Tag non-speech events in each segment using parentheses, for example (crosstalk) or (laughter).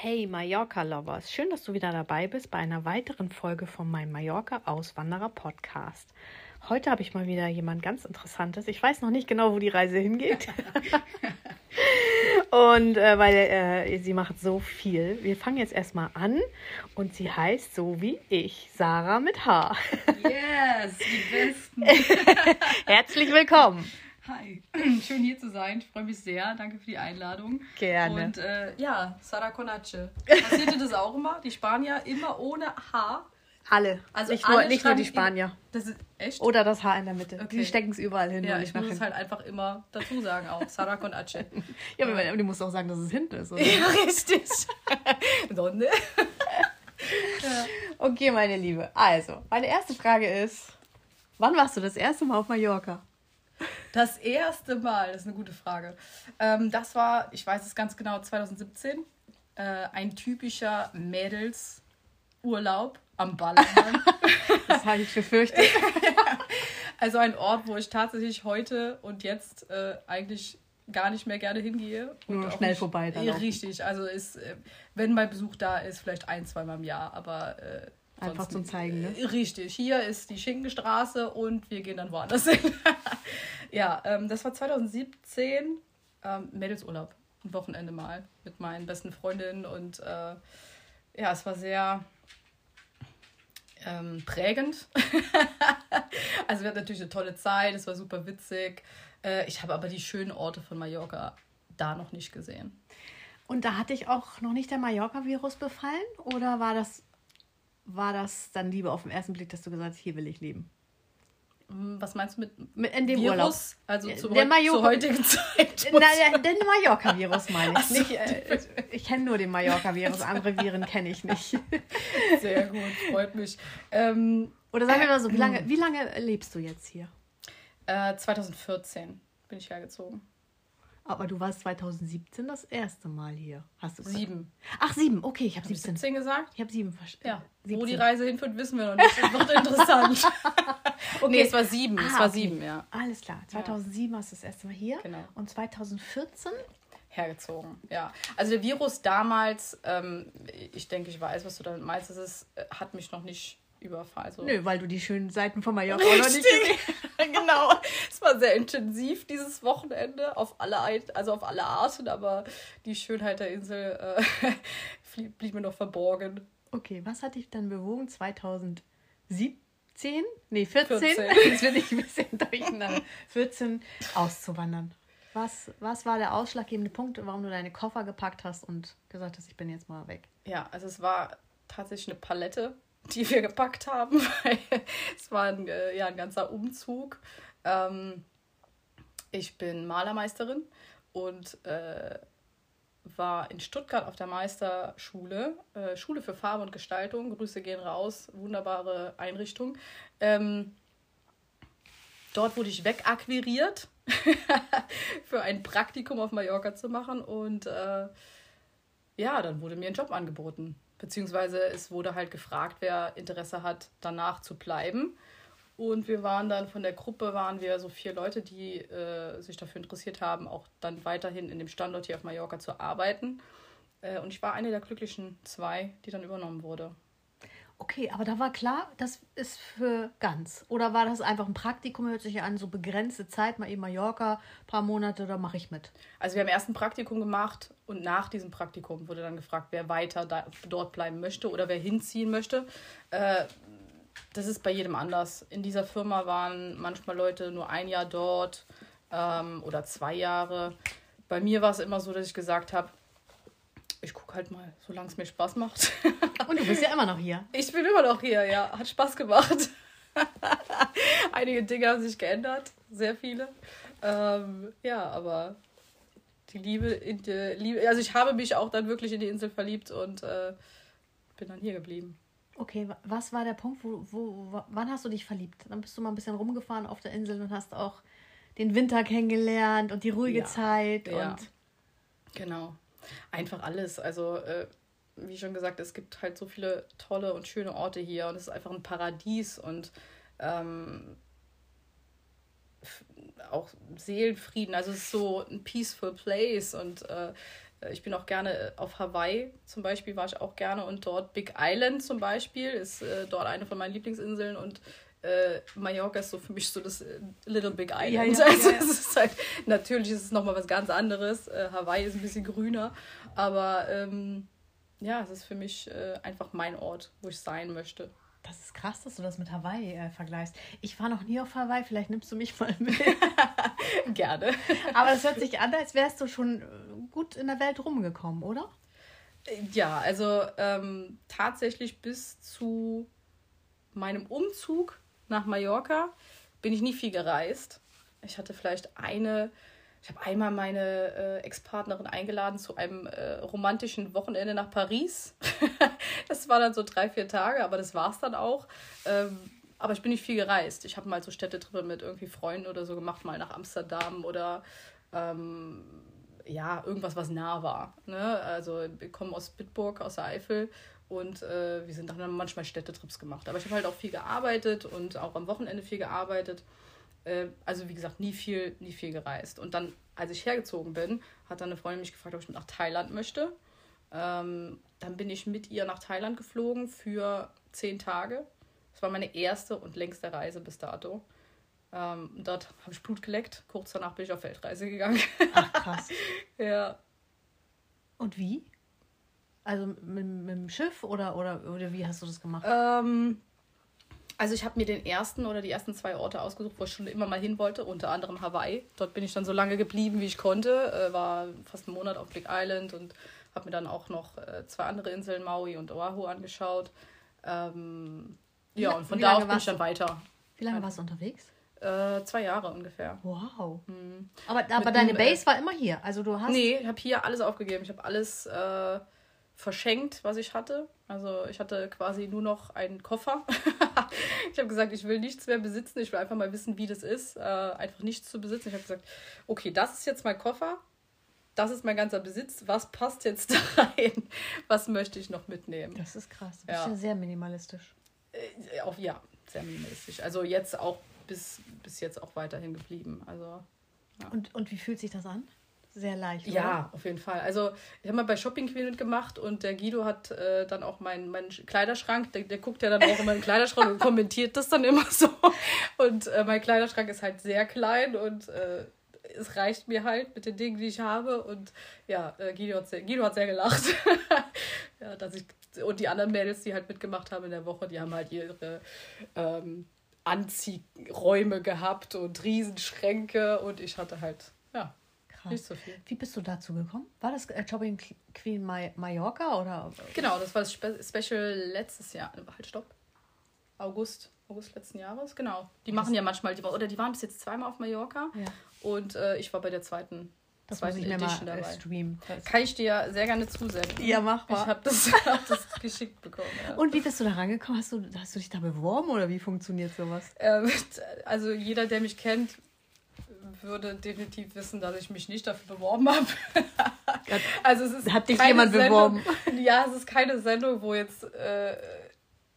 Hey Mallorca-Lovers, schön, dass du wieder dabei bist bei einer weiteren Folge von meinem Mallorca-Auswanderer-Podcast. Heute habe ich mal wieder jemand ganz Interessantes. Ich weiß noch nicht genau, wo die Reise hingeht. (laughs) und äh, weil äh, sie macht so viel. Wir fangen jetzt erstmal an und sie heißt so wie ich, Sarah mit H. Yes, die Besten. (laughs) Herzlich willkommen. Hi, (clears throat) schön hier zu sein. Ich freue mich sehr. Danke für die Einladung. Gerne. Und äh, ja, Sara Conache. (laughs) Passierte das auch immer? Die Spanier immer ohne H? Alle. Also nicht, alle nur, nicht nur die Spanier. Das ist echt? Oder das Haar in der Mitte. Okay. Die stecken es überall hin. ja, ich muss es halt einfach immer dazu sagen auch. Sara Conache. hinten. (laughs) ja, aber aber du musst auch sagen, dass es hinten ist. Oder? ja, richtig. (laughs) Sonne. Okay, meine Liebe. Also, meine erste Frage ist: Wann warst du das erste Mal auf Mallorca? Das erste Mal, das ist eine gute Frage. Ähm, das war, ich weiß es ganz genau, 2017. Äh, ein typischer Mädelsurlaub am Ballermann. (laughs) Das habe ich befürchtet. (laughs) also ein Ort, wo ich tatsächlich heute und jetzt äh, eigentlich gar nicht mehr gerne hingehe. Und Nur schnell nicht- vorbei dann Ja. Richtig, also ist, äh, wenn mal Besuch da ist, vielleicht ein, zweimal im Jahr, aber äh, Einfach sonst zum. Zeigen, ne? Äh, Richtig, hier ist die Schinkenstraße und wir gehen dann woanders hin. (laughs) ja, ähm, das war 2017, ähm, Mädelsurlaub, ein Wochenende mal mit meinen besten Freundinnen und äh, ja, es war sehr ähm, prägend. (laughs) also wir hatten natürlich eine tolle Zeit, es war super witzig. Äh, ich habe aber die schönen Orte von Mallorca da noch nicht gesehen. Und da hatte ich auch noch nicht der Mallorca-Virus befallen? Oder war das, war das dann lieber auf den ersten Blick, dass du gesagt hast, hier will ich leben? Hm, Was meinst du mit Mit- In dem Virus? Urlaub. Also Der zu Mallorca- heut, zur heutigen (laughs) Zeit. Na, der, den Mallorca-Virus meine ich. So. Nicht, äh, ich kenne nur den Mallorca-Virus, andere Viren kenne ich nicht. (laughs) Sehr gut, freut mich. Ähm, Oder sagen wir mal so, wie lange, wie lange lebst du jetzt hier? äh, 2014 bin ich hergezogen. Aber du warst 2017 das erste Mal hier. Hast du gesagt? Sieben. Ach, sieben. Okay, ich habe ich 17. 17 gesagt? Ich habe sieben verstanden. Ja. Wo 17. die Reise hinführt, wissen wir noch nicht. Das wird (laughs) interessant. Okay. Nee, es war sieben. es Ah, war okay. sieben, ja. Alles klar. 2007 warst du das erste Mal hier. Genau. Und 2014? hergezogen. Ja, also der Virus damals, ähm, ich denke, ich weiß, was du damit meinst, das ist, äh, hat mich noch nicht überfallen. Also, Nö, weil du die schönen Seiten von Mallorca (laughs) noch nicht gesehen Richtig, (laughs) genau. Es war sehr intensiv dieses Wochenende auf alle, also auf alle Arten, aber die Schönheit der Insel äh, (laughs) blieb mir noch verborgen. Okay, was hat dich dann bewogen, 2017? Nee, 14? 14. (laughs) Jetzt bin ich ein bisschen durcheinander. 14 auszuwandern. Was, was war der ausschlaggebende Punkt, warum du deine Koffer gepackt hast und gesagt hast, ich bin jetzt mal weg? Ja, also es war tatsächlich eine Palette, die wir gepackt haben. (laughs) weil es war ein, äh, ja, ein ganzer Umzug. Ähm, ich bin Malermeisterin und äh, war in Stuttgart auf der Meisterschule, äh, Schule für Farbe und Gestaltung. Grüße gehen raus, wunderbare Einrichtung. Ähm, dort wurde ich wegakquiriert (laughs) für ein Praktikum auf Mallorca zu machen und äh, ja, dann wurde mir ein Job angeboten. Beziehungsweise es wurde halt gefragt, wer Interesse hat, danach zu bleiben. Und wir waren dann von der Gruppe, waren wir so vier Leute, die äh, sich dafür interessiert haben, auch dann weiterhin in dem Standort hier auf Mallorca zu arbeiten. Äh, und ich war eine der glücklichen zwei, die dann übernommen wurde. Okay, aber da war klar, das ist für ganz. Oder war das einfach ein Praktikum, hört sich ja an, so begrenzte Zeit, mal eben Mallorca, paar Monate, da mache ich mit. Also wir haben erst ein Praktikum gemacht und nach diesem Praktikum wurde dann gefragt, wer weiter da, dort bleiben möchte oder wer hinziehen möchte. Äh, das ist bei jedem anders. In dieser Firma waren manchmal Leute nur ein Jahr dort ähm, oder zwei Jahre. Bei mir war es immer so, dass ich gesagt habe, ich gucke halt mal, solange es mir Spaß macht. Und du bist ja immer noch hier. Ich bin immer noch hier, ja. Hat Spaß gemacht. (laughs) Einige Dinge haben sich geändert, sehr viele. Ähm, ja, aber die Liebe, in die Liebe, also ich habe mich auch dann wirklich in die Insel verliebt und äh, bin dann hier geblieben. Okay, was war der Punkt, wo, wo, wann hast du dich verliebt? Dann bist du mal ein bisschen rumgefahren auf der Insel und hast auch den Winter kennengelernt und die ruhige ja. Zeit ja. und. Genau. Einfach alles. Also, äh, wie schon gesagt, es gibt halt so viele tolle und schöne Orte hier und es ist einfach ein Paradies und ähm, auch Seelenfrieden. Also, es ist so ein peaceful place und äh, äh, ich bin auch gerne äh, auf Hawaii zum Beispiel, war ich auch gerne und dort Big Island zum Beispiel ist äh, dort eine von meinen Lieblingsinseln und äh, Mallorca ist so für mich so das äh, Little Big Island. Ja, ja, also ja, es ist halt, natürlich ist es nochmal was ganz anderes. Äh, Hawaii ist ein bisschen grüner, aber ähm, ja, es ist für mich einfach mein Ort, wo ich sein möchte. Das ist krass, dass du das mit Hawaii äh, vergleichst. Ich war noch nie auf Hawaii, vielleicht nimmst du mich mal mit. (laughs) Gerne. Aber das hört sich an, als wärst du schon gut in der Welt rumgekommen, oder? Ja, also ähm, tatsächlich bis zu meinem Umzug nach Mallorca bin ich nie viel gereist. Ich hatte vielleicht eine, ich habe einmal meine äh, Ex-Partnerin eingeladen zu einem äh, romantischen Wochenende nach Paris. (laughs) das war dann so drei, vier Tage, aber das war es dann auch. Ähm, aber ich bin nicht viel gereist. Ich habe mal so Städtetrippe mit irgendwie Freunden oder so gemacht, mal nach Amsterdam oder ähm, ja, irgendwas, was nah war. Ne? Also wir kommen aus Bitburg, aus der Eifel und äh, wir sind dann manchmal Städtetrips gemacht. Aber ich habe halt auch viel gearbeitet und auch am Wochenende viel gearbeitet. Äh, also wie gesagt, nie viel, nie viel gereist. Und dann, als ich hergezogen bin, hat dann eine Freundin mich gefragt, ob ich mit nach Thailand möchte. Ähm, dann bin ich mit ihr nach Thailand geflogen für zehn Tage. Das war meine erste und längste Reise bis dato. Ähm, dort habe ich Blut geleckt. Kurz danach bin ich auf Weltreise gegangen. Ach, krass. (laughs) ja. Und wie? Also mit, mit dem Schiff oder, oder, oder wie hast du das gemacht? Ähm, also ich habe mir den ersten oder die ersten zwei Orte ausgesucht, wo ich schon immer mal hin wollte, unter anderem Hawaii. Dort bin ich dann so lange geblieben, wie ich konnte. Äh, war fast einen Monat auf Big Island und habe mir dann auch noch äh, zwei andere Inseln, Maui und Oahu, angeschaut. Ähm, ja, und von da aus bin ich dann weiter. Wie lange warst du unterwegs? Äh, zwei Jahre ungefähr. Wow. Mhm. Aber, aber deine äh, Base war immer hier. Also du hast. Nee, ich habe hier alles aufgegeben. Ich habe alles äh, verschenkt, was ich hatte. Also ich hatte quasi nur noch einen Koffer. (laughs) ich habe gesagt, ich will nichts mehr besitzen. Ich will einfach mal wissen, wie das ist, äh, einfach nichts zu besitzen. Ich habe gesagt, okay, das ist jetzt mein Koffer. Das ist mein ganzer Besitz. Was passt jetzt (laughs) da rein? Was möchte ich noch mitnehmen? Das ist krass. Du bist ja, ja sehr minimalistisch. Äh, auch ja, sehr minimalistisch. Also jetzt auch bis, bis jetzt auch weiterhin geblieben. Also, ja. und, und wie fühlt sich das an? Sehr leicht. Oder? Ja, auf jeden Fall. Also ich habe mal bei Shopping Queen mitgemacht und der Guido hat äh, dann auch meinen mein Kleiderschrank, der, der guckt ja dann auch in meinen Kleiderschrank und kommentiert das dann immer (laughs) so. Und äh, mein Kleiderschrank ist halt sehr klein und äh, es reicht mir halt mit den Dingen, die ich habe. Und ja, äh, Guido, hat sehr, Guido hat sehr gelacht. (laughs) ja, dass ich, und die anderen Mädels, die halt mitgemacht haben in der Woche, die haben halt ihre ähm, Anziehräume gehabt und Riesenschränke und ich hatte halt, ja, Krass. nicht so viel. Wie bist du dazu gekommen? War das äh, Shopping Queen Mallorca oder? Genau, das war das Spe Special letztes Jahr. Halt, stopp. August. August letzten Jahres, genau. Die machen ja manchmal, die, oder die waren bis jetzt zweimal auf Mallorca. Ja. Und äh, ich war bei der zweiten das zweiten muss ich Edition mir mal dabei. Streamen. Kann ich dir sehr gerne zusenden. Ja, mach mal. Ich habe das, (laughs) hab das geschickt bekommen. Ja. Und wie bist du da rangekommen? Hast du, hast du dich da beworben oder wie funktioniert sowas? Ähm, also jeder, der mich kennt, würde definitiv wissen, dass ich mich nicht dafür beworben habe. (laughs) also es ist Hat dich jemand Sendung, beworben? (laughs) Ja, es ist keine Sendung, wo jetzt... Äh,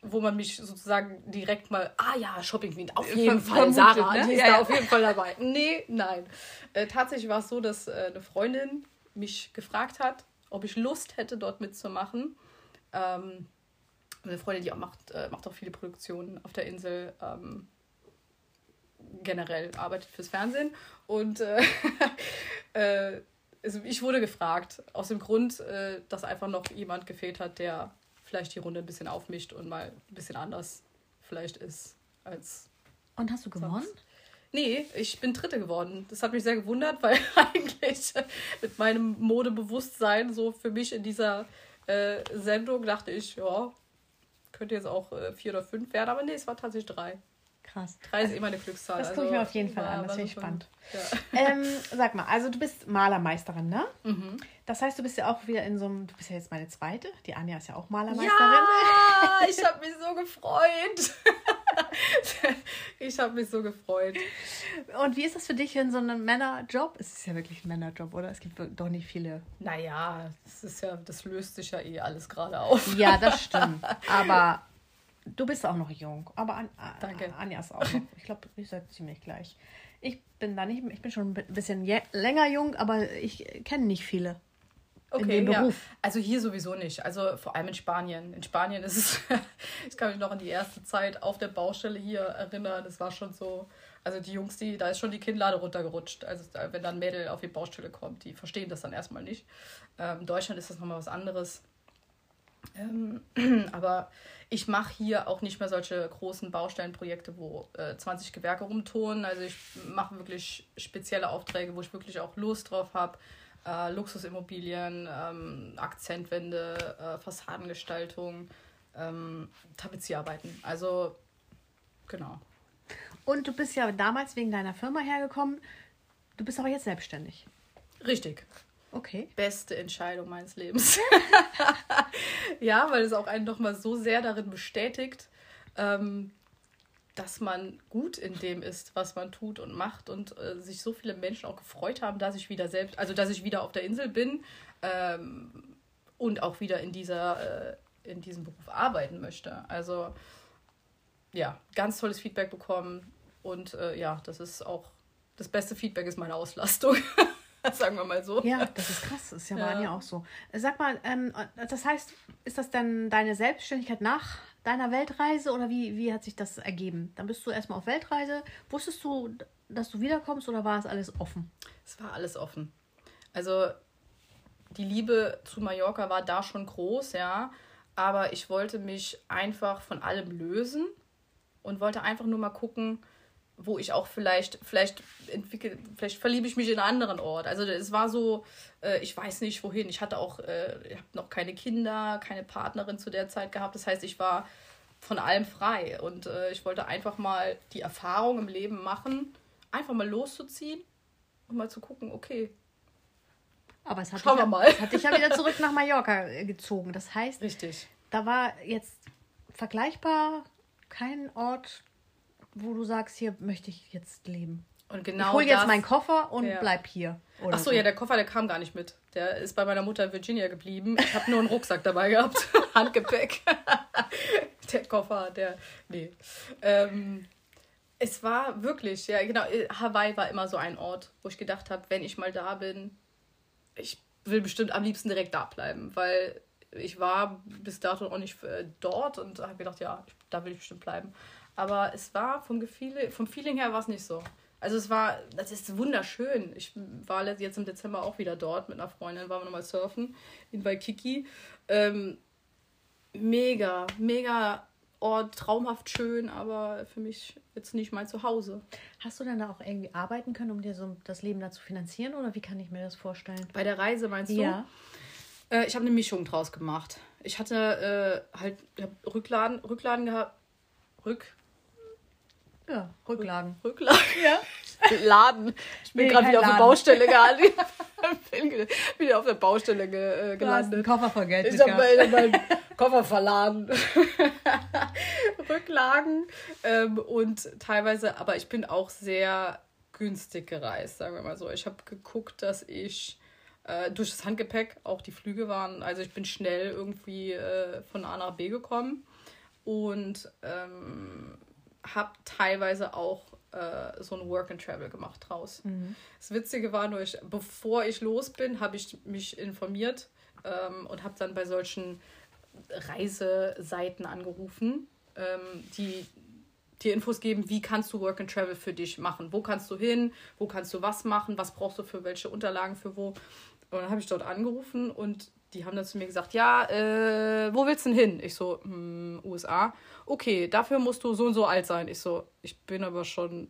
wo man mich sozusagen direkt mal, ah ja, Shopping Queen, auf jeden Fall, Sarah, ne? die ist ja, da ja. auf jeden Fall dabei. Nee, nein. Äh, tatsächlich war es so, dass äh, eine Freundin mich gefragt hat, ob ich Lust hätte, dort mitzumachen. Ähm, eine Freundin, die auch macht, äh, macht auch viele Produktionen auf der Insel. Ähm, generell arbeitet fürs Fernsehen. Und äh, (laughs) äh, also ich wurde gefragt, aus dem Grund, äh, dass einfach noch jemand gefehlt hat, der vielleicht die Runde ein bisschen aufmischt und mal ein bisschen anders vielleicht ist als. Und hast du gewonnen? Nee, ich bin Dritte geworden. Das hat mich sehr gewundert, weil (laughs) eigentlich mit meinem Modebewusstsein so für mich in dieser äh, Sendung dachte ich, ja, könnte jetzt auch äh, vier oder fünf werden, aber nee, es war tatsächlich drei. Krass. Drei ist immer eine Glückszahl. Das gucke ich mir also auf jeden Fall an, das finde ich spannend. Ja. (laughs) Ähm, sag mal, also du bist Malermeisterin, ne? Mhm. Das heißt, du bist ja auch wieder in so einem, du bist ja jetzt meine zweite, die Anja ist ja auch Malermeisterin. Ja! Ja, (laughs) ich habe mich so gefreut. (laughs) ich habe mich so gefreut. Und wie ist das für dich in so einem Männerjob? Es ist ja wirklich ein Männerjob, oder? Es gibt doch nicht viele. Naja, das ist ja, das löst sich ja eh alles gerade auf. Ja, das stimmt. Aber du bist auch noch jung. Aber An Danke. Anja ist auch noch. Ich glaube, ihr seid ziemlich gleich. Ich bin da nicht, ich bin schon ein bisschen länger jung, aber ich kenne nicht viele. Okay, ja. Also hier sowieso nicht. Also vor allem in Spanien. In Spanien ist es, (laughs) ich kann mich noch an die erste Zeit auf der Baustelle hier erinnern. Das war schon so, also die Jungs, die, da ist schon die Kinnlade runtergerutscht. Also wenn dann ein Mädel auf die Baustelle kommt, die verstehen das dann erstmal nicht. Ähm, in Deutschland ist das nochmal was anderes. Ähm, (clears throat) aber ich mache hier auch nicht mehr solche großen Baustellenprojekte, wo äh, 20 Gewerke rumtun. Also ich mache wirklich spezielle Aufträge, wo ich wirklich auch Lust drauf habe äh, Luxusimmobilien, ähm, Akzentwände, äh, Fassadengestaltung, ähm, Tapezierarbeiten. Also, genau. Und du bist ja damals wegen deiner Firma hergekommen. Du bist aber jetzt selbstständig. Richtig. Okay. Beste Entscheidung meines Lebens. (laughs) (laughs) ja, weil es auch einen nochmal so sehr darin bestätigt, ähm, dass man gut in dem ist, was man tut und macht und äh, sich so viele Menschen auch gefreut haben, dass ich wieder selbst, also dass ich wieder auf der Insel bin ähm, und auch wieder in dieser, äh, in diesem Beruf arbeiten möchte. Also ja, ganz tolles Feedback bekommen und äh, ja, das ist auch das beste Feedback ist meine Auslastung. (laughs) (laughs) Sagen wir mal so. Ja, das ist krass. Das ist ja, ja. bei mir auch so. Sag mal, ähm, das heißt, ist das denn deine Selbstständigkeit nach deiner Weltreise oder wie, wie hat sich das ergeben? Dann bist du erstmal auf Weltreise. Wusstest du, dass du wiederkommst oder war es alles offen? Es war alles offen. Also die Liebe zu Mallorca war da schon groß, ja. Aber ich wollte mich einfach von allem lösen und wollte einfach nur mal gucken, wo ich auch vielleicht, vielleicht entwickle, vielleicht verliebe ich mich in einen anderen Ort. Also es war so, äh, ich weiß nicht wohin. Ich hatte auch, äh, ich habe noch keine Kinder, keine Partnerin zu der Zeit gehabt. Das heißt, ich war von allem frei und äh, ich wollte einfach mal die Erfahrung im Leben machen, einfach mal loszuziehen und mal zu gucken, okay. Aber es hat, Schauen dich, wir mal. es hat dich ja wieder (laughs) zurück nach Mallorca äh, gezogen. Das heißt, Richtig. da war jetzt vergleichbar kein Ort, wo du sagst, hier möchte ich jetzt leben? Und genau ich hole jetzt meinen Koffer und ja. bleib hier. Ach so, so, ja, der Koffer, der kam gar nicht mit. Der ist bei meiner Mutter in Virginia geblieben. Ich habe nur einen Rucksack dabei gehabt. (laughs) Handgepäck. (laughs) der Koffer, der. Nee. Ähm, es war wirklich, ja, genau. Hawaii war immer so ein Ort, wo ich gedacht habe, wenn ich mal da bin, ich will bestimmt am liebsten direkt da bleiben, weil ich war bis dato auch nicht äh, dort und habe gedacht, ja, da will ich bestimmt bleiben. Aber es war vom Gefühl, vom Feeling her war es nicht so. Also es war, das ist wunderschön. Ich war jetzt im Dezember auch wieder dort mit einer Freundin, waren wir nochmal surfen in Waikiki. Ähm, mega, mega Ort, traumhaft schön, aber für mich jetzt nicht mein Zuhause. Hast du denn da auch irgendwie arbeiten können, um dir so das Leben da zu finanzieren oder wie kann ich mir das vorstellen? Bei der Reise meinst du? Ja. Äh, ich habe eine Mischung draus gemacht. Ich hatte äh, halt ich Rückladen, Rückladen gehabt. Rück, ja, Rücklagen. Rücklagen? Ja. (laughs) Laden. Ich bin nee, gerade wieder auf der Baustelle gelandet. (laughs) bin wieder auf der Baustelle ge, äh, gelandet. Koffer Geld. Ich habe meinen mein (laughs) Koffer verladen. Rücklagen. Ähm, und teilweise, aber ich bin auch sehr günstig gereist, sagen wir mal so. Ich habe geguckt, dass ich äh, durch das Handgepäck auch die Flüge waren. Also ich bin schnell irgendwie äh, von A nach B gekommen. Und ähm, habe teilweise auch äh, so ein Work and Travel gemacht draus. Mhm. Das Witzige war nur, ich, bevor ich los bin, habe ich mich informiert ähm, und habe dann bei solchen Reiseseiten angerufen, ähm, die dir Infos geben, wie kannst du Work and Travel für dich machen. Wo kannst du hin? Wo kannst du was machen? Was brauchst du für welche Unterlagen für wo? Und dann habe ich dort angerufen und die haben dann zu mir gesagt, ja, äh, wo willst du denn hin? Ich so, hm, USA. Okay, dafür musst du so und so alt sein. Ich so, ich bin aber schon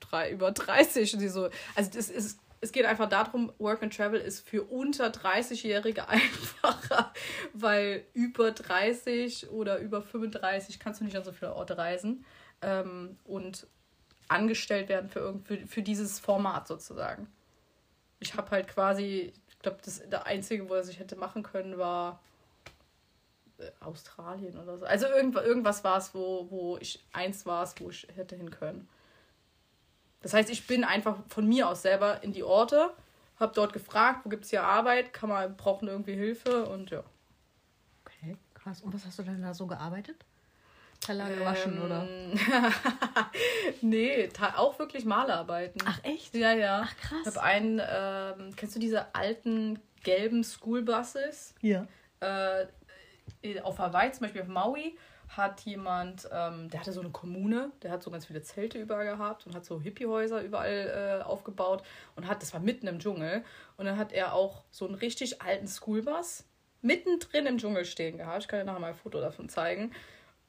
drei, über (laughs) 30. Und die so, also das ist, es geht einfach darum, Work and Travel ist für unter 30-Jährige (laughs) einfacher, weil über 30 oder über 35 kannst du nicht an so viele Orte reisen ähm, und angestellt werden für, für, für dieses Format sozusagen. Ich habe halt quasi ich glaube, das der einzige, wo er sich hätte machen können, war äh, Australien oder so. Also irgendwas, irgendwas war es, wo, wo ich eins war es, wo ich hätte hin können. Das heißt, ich bin einfach von mir aus selber in die Orte, habe dort gefragt, wo gibt es hier Arbeit, kann man, brauchen irgendwie Hilfe und ja. Okay, krass. Und was hast du denn da so gearbeitet? Teller gewaschen Ähm, oder? (laughs) nee, ta- auch wirklich Malerarbeiten. Ach echt? Ja, ja. Ach, krass. Ich habe einen, ähm, kennst du diese alten gelben Schoolbuses? Ja. Äh, auf Hawaii, zum Beispiel auf Maui, hat jemand, ähm, der hatte so eine Kommune, der hat so ganz viele Zelte überall gehabt und hat so Hippiehäuser überall äh, aufgebaut und hat, das war mitten im Dschungel, und dann hat er auch so einen richtig alten Schoolbus mittendrin im Dschungel stehen gehabt. Ich kann dir nachher mal ein Foto davon zeigen.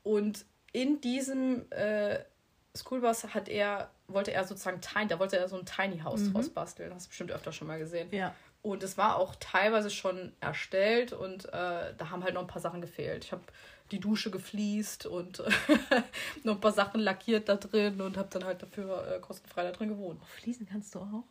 Und in diesem äh, Schoolbus hat er, wollte er sozusagen Tiny, da wollte er so ein Tiny House draus basteln. Hast du bestimmt öfter schon mal gesehen. Ja. Und es war auch teilweise schon erstellt und äh, da haben halt noch ein paar Sachen gefehlt. Ich habe die Dusche gefliest und (laughs) noch ein paar Sachen lackiert da drin und habe dann halt dafür äh, kostenfrei da drin gewohnt. Fließen kannst du auch?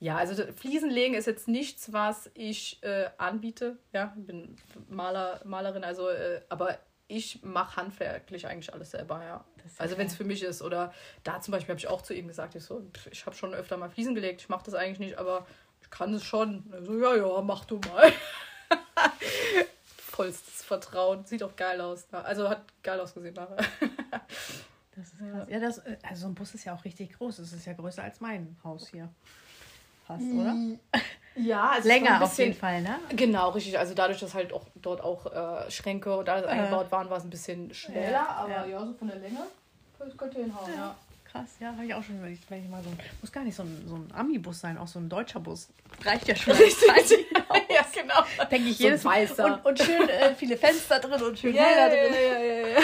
Ja, also Fliesen legen ist jetzt nichts, was ich äh, anbiete. Ja, ich bin Maler, Malerin, also äh, aber ich mache handwerklich eigentlich alles selber, ja. Also wenn es für mich ist oder da zum Beispiel habe ich auch zu ihm gesagt, ich so, ich habe schon öfter mal Fliesen gelegt, ich mache das eigentlich nicht, aber ich kann es schon. Er so, ja, ja, mach du mal. (laughs) Vollstes Vertrauen, sieht auch geil aus. ne? Also hat geil ausgesehen nachher. Das ist krass. Ja, das, äh, also so ein Bus ist ja auch richtig groß. Es ist ja größer als mein Haus hier. Fast, oder? Ja, also Länger ein auf bisschen- jeden Fall, ne? Genau, richtig. Also dadurch, dass halt auch dort auch äh, Schränke und alles eingebaut waren, war es ein bisschen schneller. Ja, aber ja. ja. so von der Länge das könnte hinhauen, ja. Krass, ja, habe ich auch schon überlegt. Wenn ich mal so ein, muss gar nicht so ein, so ein Ami-Bus sein, auch so ein deutscher Bus. Reicht ja schon. Richtig. (laughs) ja, genau. Denke ich So jedes Mal. Und, und schön äh, viele Fenster drin und schön Ja, hell ja, da ja, drin. ja, ja, ja.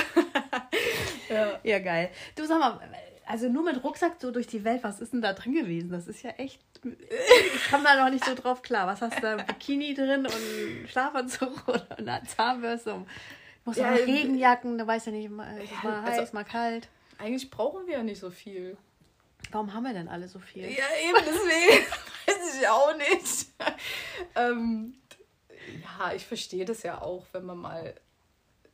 (laughs) ja. Ja, geil. Du sag mal, also nur mit Rucksack so durch die Welt, was ist denn da drin gewesen? Das ist ja echt. Ich komme da noch nicht so drauf klar. Was hast du da? Bikini drin und Schlafanzug (laughs) oder eine Zahnbürste? Muss Ja, ja, ähm, Regenjacken, da weiß ja nicht, mal, ist Ja, mal also- heiß, mal kalt. Eigentlich brauchen wir ja nicht so viel. Warum haben wir denn alle so viel? Ja, eben deswegen. (laughs) Weiß ich auch nicht. ähm, ja, ich verstehe das ja auch, wenn man mal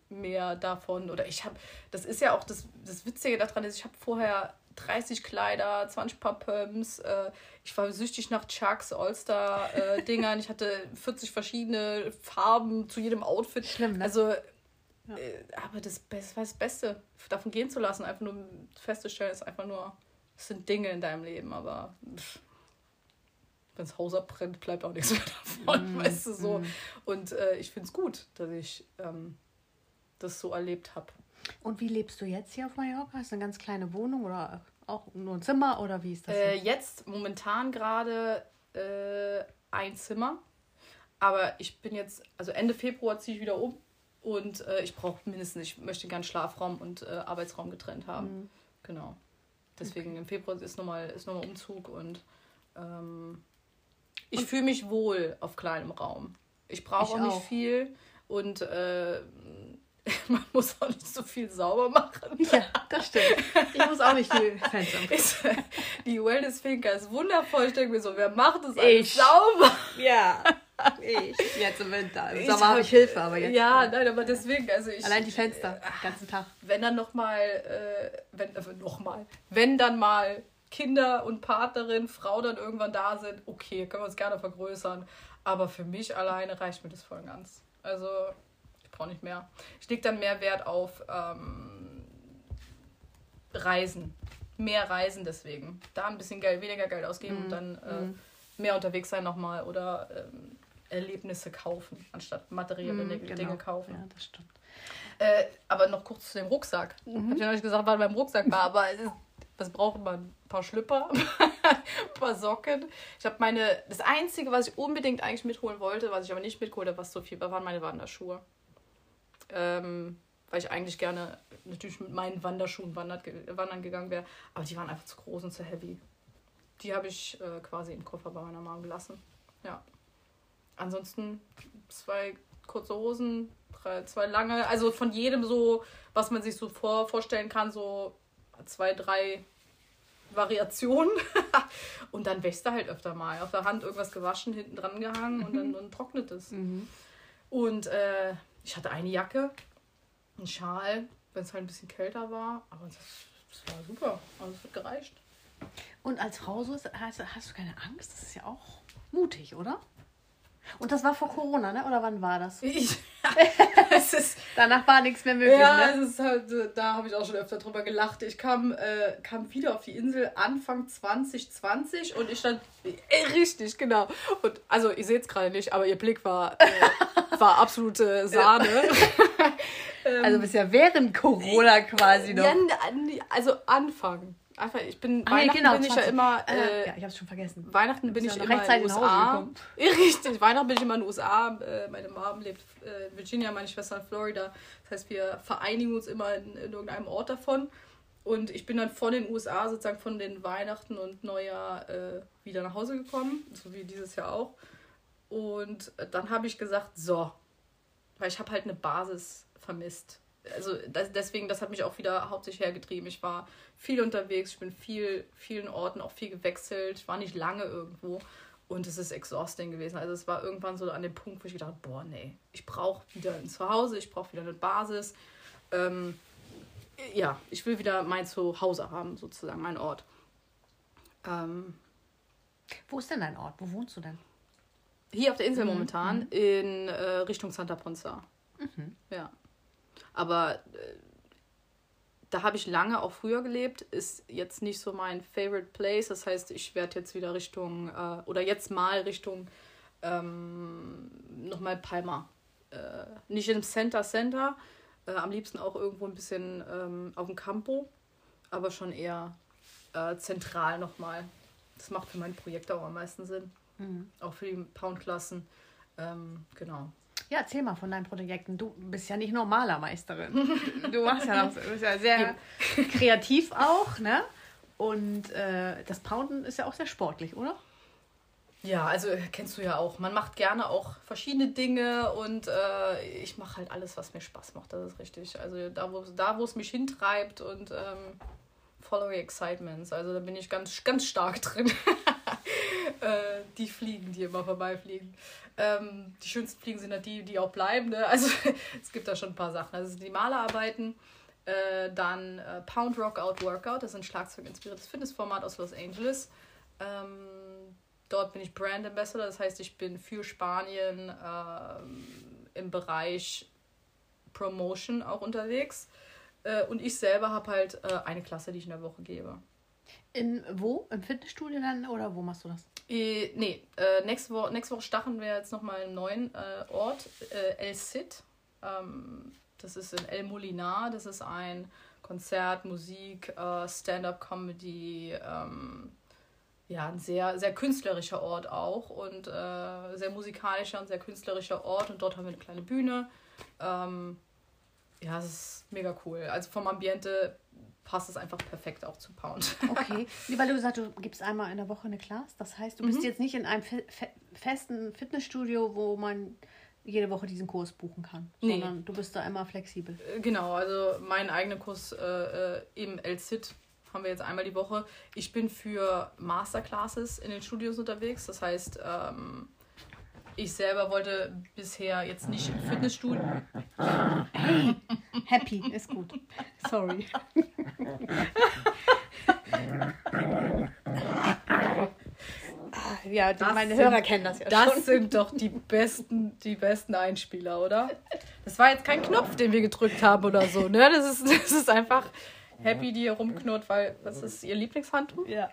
mehr davon oder ich habe, das ist ja auch das, das Witzige daran ist, ich habe vorher 30 Kleider, 20 Paar Pumps, äh, ich war süchtig nach Chucks, All-Star-Dingern, (laughs) ich hatte 40 verschiedene Farben zu jedem Outfit. Schlimm, ne? Also, äh, aber das, das war das Beste, davon gehen zu lassen, einfach nur festzustellen, ist einfach nur, es sind Dinge in deinem Leben, aber wenn das Haus abbrennt, bleibt auch nichts mehr (laughs) davon, weißt du so. Und äh, ich finde es gut, dass ich ähm, das so erlebt habe. Und wie lebst du jetzt hier auf Mallorca? Hast du eine ganz kleine Wohnung oder auch nur ein Zimmer oder wie ist das? Äh, jetzt? momentan gerade äh, ein Zimmer, aber ich bin jetzt, also Ende Februar ziehe ich wieder um und äh, ich brauche mindestens, ich möchte gern Schlafraum und äh, Arbeitsraum getrennt haben. Genau. Deswegen im Februar ist nochmal ist nochmal Umzug und ähm, ich fühle mich wohl auf kleinem Raum. Ich brauche auch nicht viel und äh, (laughs) man muss auch nicht so viel sauber machen. Ja, das stimmt. Ich muss auch nicht viel Fenster. (laughs) Ist, die Wellness Finca ist wundervoll. Ich denke mir so, wer macht das alles Ich. sauber? Ja, ich. Jetzt im Winter. Im Ich Sommer habe hab- ich Hilfe, aber jetzt. Ja, äh, nein, aber deswegen, also ich. Allein die Fenster, den ganzen Tag. Wenn dann nochmal, äh, wenn, äh, noch mal, wenn dann mal Kinder und Partnerin, Frau dann irgendwann da sind, okay, können wir uns gerne vergrößern. Aber für mich alleine reicht mir das voll ganz. Also, brauche nicht mehr. Ich lege dann mehr Wert auf ähm, Reisen. Mehr Reisen deswegen. Da ein bisschen Geld, weniger Geld ausgeben und dann äh, mehr unterwegs sein nochmal oder ähm, Erlebnisse kaufen, anstatt materielle Mhm, Dinge genau. kaufen. Ja, das stimmt. Äh, aber noch kurz zu dem Rucksack. Mhm. Hab ich ja noch nicht gesagt, was beim Rucksack war, aber es ist, was braucht man? Ein paar Schlüpper, (laughs) ein paar Socken. Ich habe meine, das Einzige, was ich unbedingt eigentlich mitholen wollte, was ich aber nicht mitgeholt habe, was so viel war, waren meine Wanderschuhe. Ähm, weil ich eigentlich gerne natürlich mit meinen Wanderschuhen wandert, wandern gegangen wäre, aber die waren einfach zu groß und zu heavy. Die habe ich äh, quasi im Koffer bei meiner Mom gelassen. Ja. Ansonsten zwei kurze Hosen, drei, zwei lange, also von jedem so, was man sich so vor, vorstellen kann, so zwei, drei Variationen. (laughs) und dann wächst er halt öfter mal. Auf der Hand irgendwas gewaschen, hinten dran gehangen und dann und trocknet es. Und äh, ich hatte eine Jacke, einen Schal, wenn es halt ein bisschen kälter war. Aber das, das war super. Also es hat gereicht. Und als Frau so hast, hast du keine Angst? Das ist ja auch mutig, oder? Und das war vor Corona, ne? Oder wann war das? Ich, (laughs) es ist, Danach war nichts mehr möglich, ja, ne? es ist halt, da habe ich auch schon öfter drüber gelacht. Ich kam, äh, kam wieder auf die Insel Anfang 2020 und ich stand äh, richtig, genau. Und also ihr seht es gerade nicht, aber ihr Blick war, äh, (laughs) war absolute Sahne. (laughs) Also bist ja während Corona quasi noch. Ja, also Anfang. Einfach, ich bin Ah, ja, Weihnachten genau, bin ich ja 20. immer. Äh, Äh, ja, ich hab's schon vergessen. Weihnachten bin ich ja immer in den USA. (laughs) Richtig, Weihnachten bin ich immer in den USA. Äh, meine Mom lebt äh, in Virginia, meine Schwester in Florida. Das heißt, wir vereinigen uns immer in, in irgendeinem Ort davon. Und ich bin dann von den USA sozusagen von den Weihnachten und Neujahr äh, wieder nach Hause gekommen, so wie dieses Jahr auch. Und dann habe ich gesagt, so, weil ich habe halt eine Basis vermisst. Also das, deswegen, das hat mich auch wieder hauptsächlich hergetrieben. Ich war viel unterwegs, ich bin viel, vielen Orten auch viel gewechselt, ich war nicht lange irgendwo und es ist exhausting gewesen. Also es war irgendwann so an dem Punkt, wo ich gedacht boah, nee, ich brauche wieder ein Zuhause, ich brauche wieder eine Basis. Ähm, ja, ich will wieder mein Zuhause haben, sozusagen, mein Ort. Ähm, Wo ist denn dein Ort? Wo wohnst du denn? hier auf der Insel momentan in äh, Richtung Santa Ponza. Ja. Aber äh, da habe ich lange auch früher gelebt, ist jetzt nicht so mein favorite place. Das heißt, ich werde jetzt wieder Richtung, äh, oder jetzt mal Richtung ähm, nochmal Palma. Äh, nicht im Center Center, äh, am liebsten auch irgendwo ein bisschen ähm, auf dem Campo, aber schon eher äh, zentral nochmal. Das macht für mein Projekt auch am meisten Sinn. Auch für die Pound-Klassen. Ähm, genau. Ja, erzähl mal von deinen Projekten. Du bist ja nicht nur Malermeisterin. Du machst ja noch, du bist ja sehr kreativ auch, ne? Und äh, das Pounden ist ja auch sehr sportlich, oder? Ja, also kennst du ja auch. Man macht gerne auch verschiedene Dinge und äh, ich mache halt alles, was mir Spaß macht. Das ist richtig. Also da, wo da, wo es mich hintreibt und ähm, follow your excitements. Also da bin ich ganz, ganz stark drin. (laughs) äh, die Fliegen, die immer vorbeifliegen. Ähm, die schönsten Fliegen sind halt die, die auch bleiben. Ne? Also (laughs) es gibt da schon ein paar Sachen. Also die Malerarbeiten. Äh, dann äh, Pound Rockout Workout, das ist ein Schlagzeug-inspiriertes Fitnessformat aus Los Angeles. Ähm, dort bin ich Brand Ambassador, das heißt, ich bin für Spanien ähm, im Bereich Promotion auch unterwegs. Äh, und ich selber habe halt äh, eine Klasse, die ich in der Woche gebe. In wo? Im Fitnessstudio dann oder wo machst du das? Äh, nee, äh, nächste, Woche, nächste Woche starten wir jetzt nochmal einen neuen äh, Ort, äh, El Cid. Ähm, das ist in El Molinar. Das ist ein Konzert, Musik, äh, Stand-up-Comedy. Ähm, ja, ein sehr, sehr künstlerischer Ort auch und äh, sehr musikalischer und sehr künstlerischer Ort. Und dort haben wir eine kleine Bühne. Ähm, ja, es ist mega cool. Also vom Ambiente passt es einfach perfekt auch zu Pound. Okay. (laughs) Weil du gesagt du gibst einmal in der Woche eine Class. Das heißt, du bist jetzt nicht in einem fe fe festen Fitnessstudio, wo man jede Woche diesen Kurs buchen kann, Nee. sondern du bist da immer flexibel. Äh, Genau, also meinen eigenen Kurs äh, äh, im El-Cid haben wir jetzt einmal die Woche. Ich bin für Masterclasses in den Studios unterwegs. Das heißt, ähm, ich selber wollte bisher jetzt nicht im Fitnessstudio. (laughs) Happy ist gut. Sorry. ja, die, Das meine sind- Hörer kennen das ja Das schon. sind doch die besten, die besten Einspieler, oder? Das war jetzt kein Knopf, den wir gedrückt haben oder so, ne? Das ist, das ist einfach Happy, die hier rumknurrt, weil das ist ihr Lieblingshandtuch. Ja.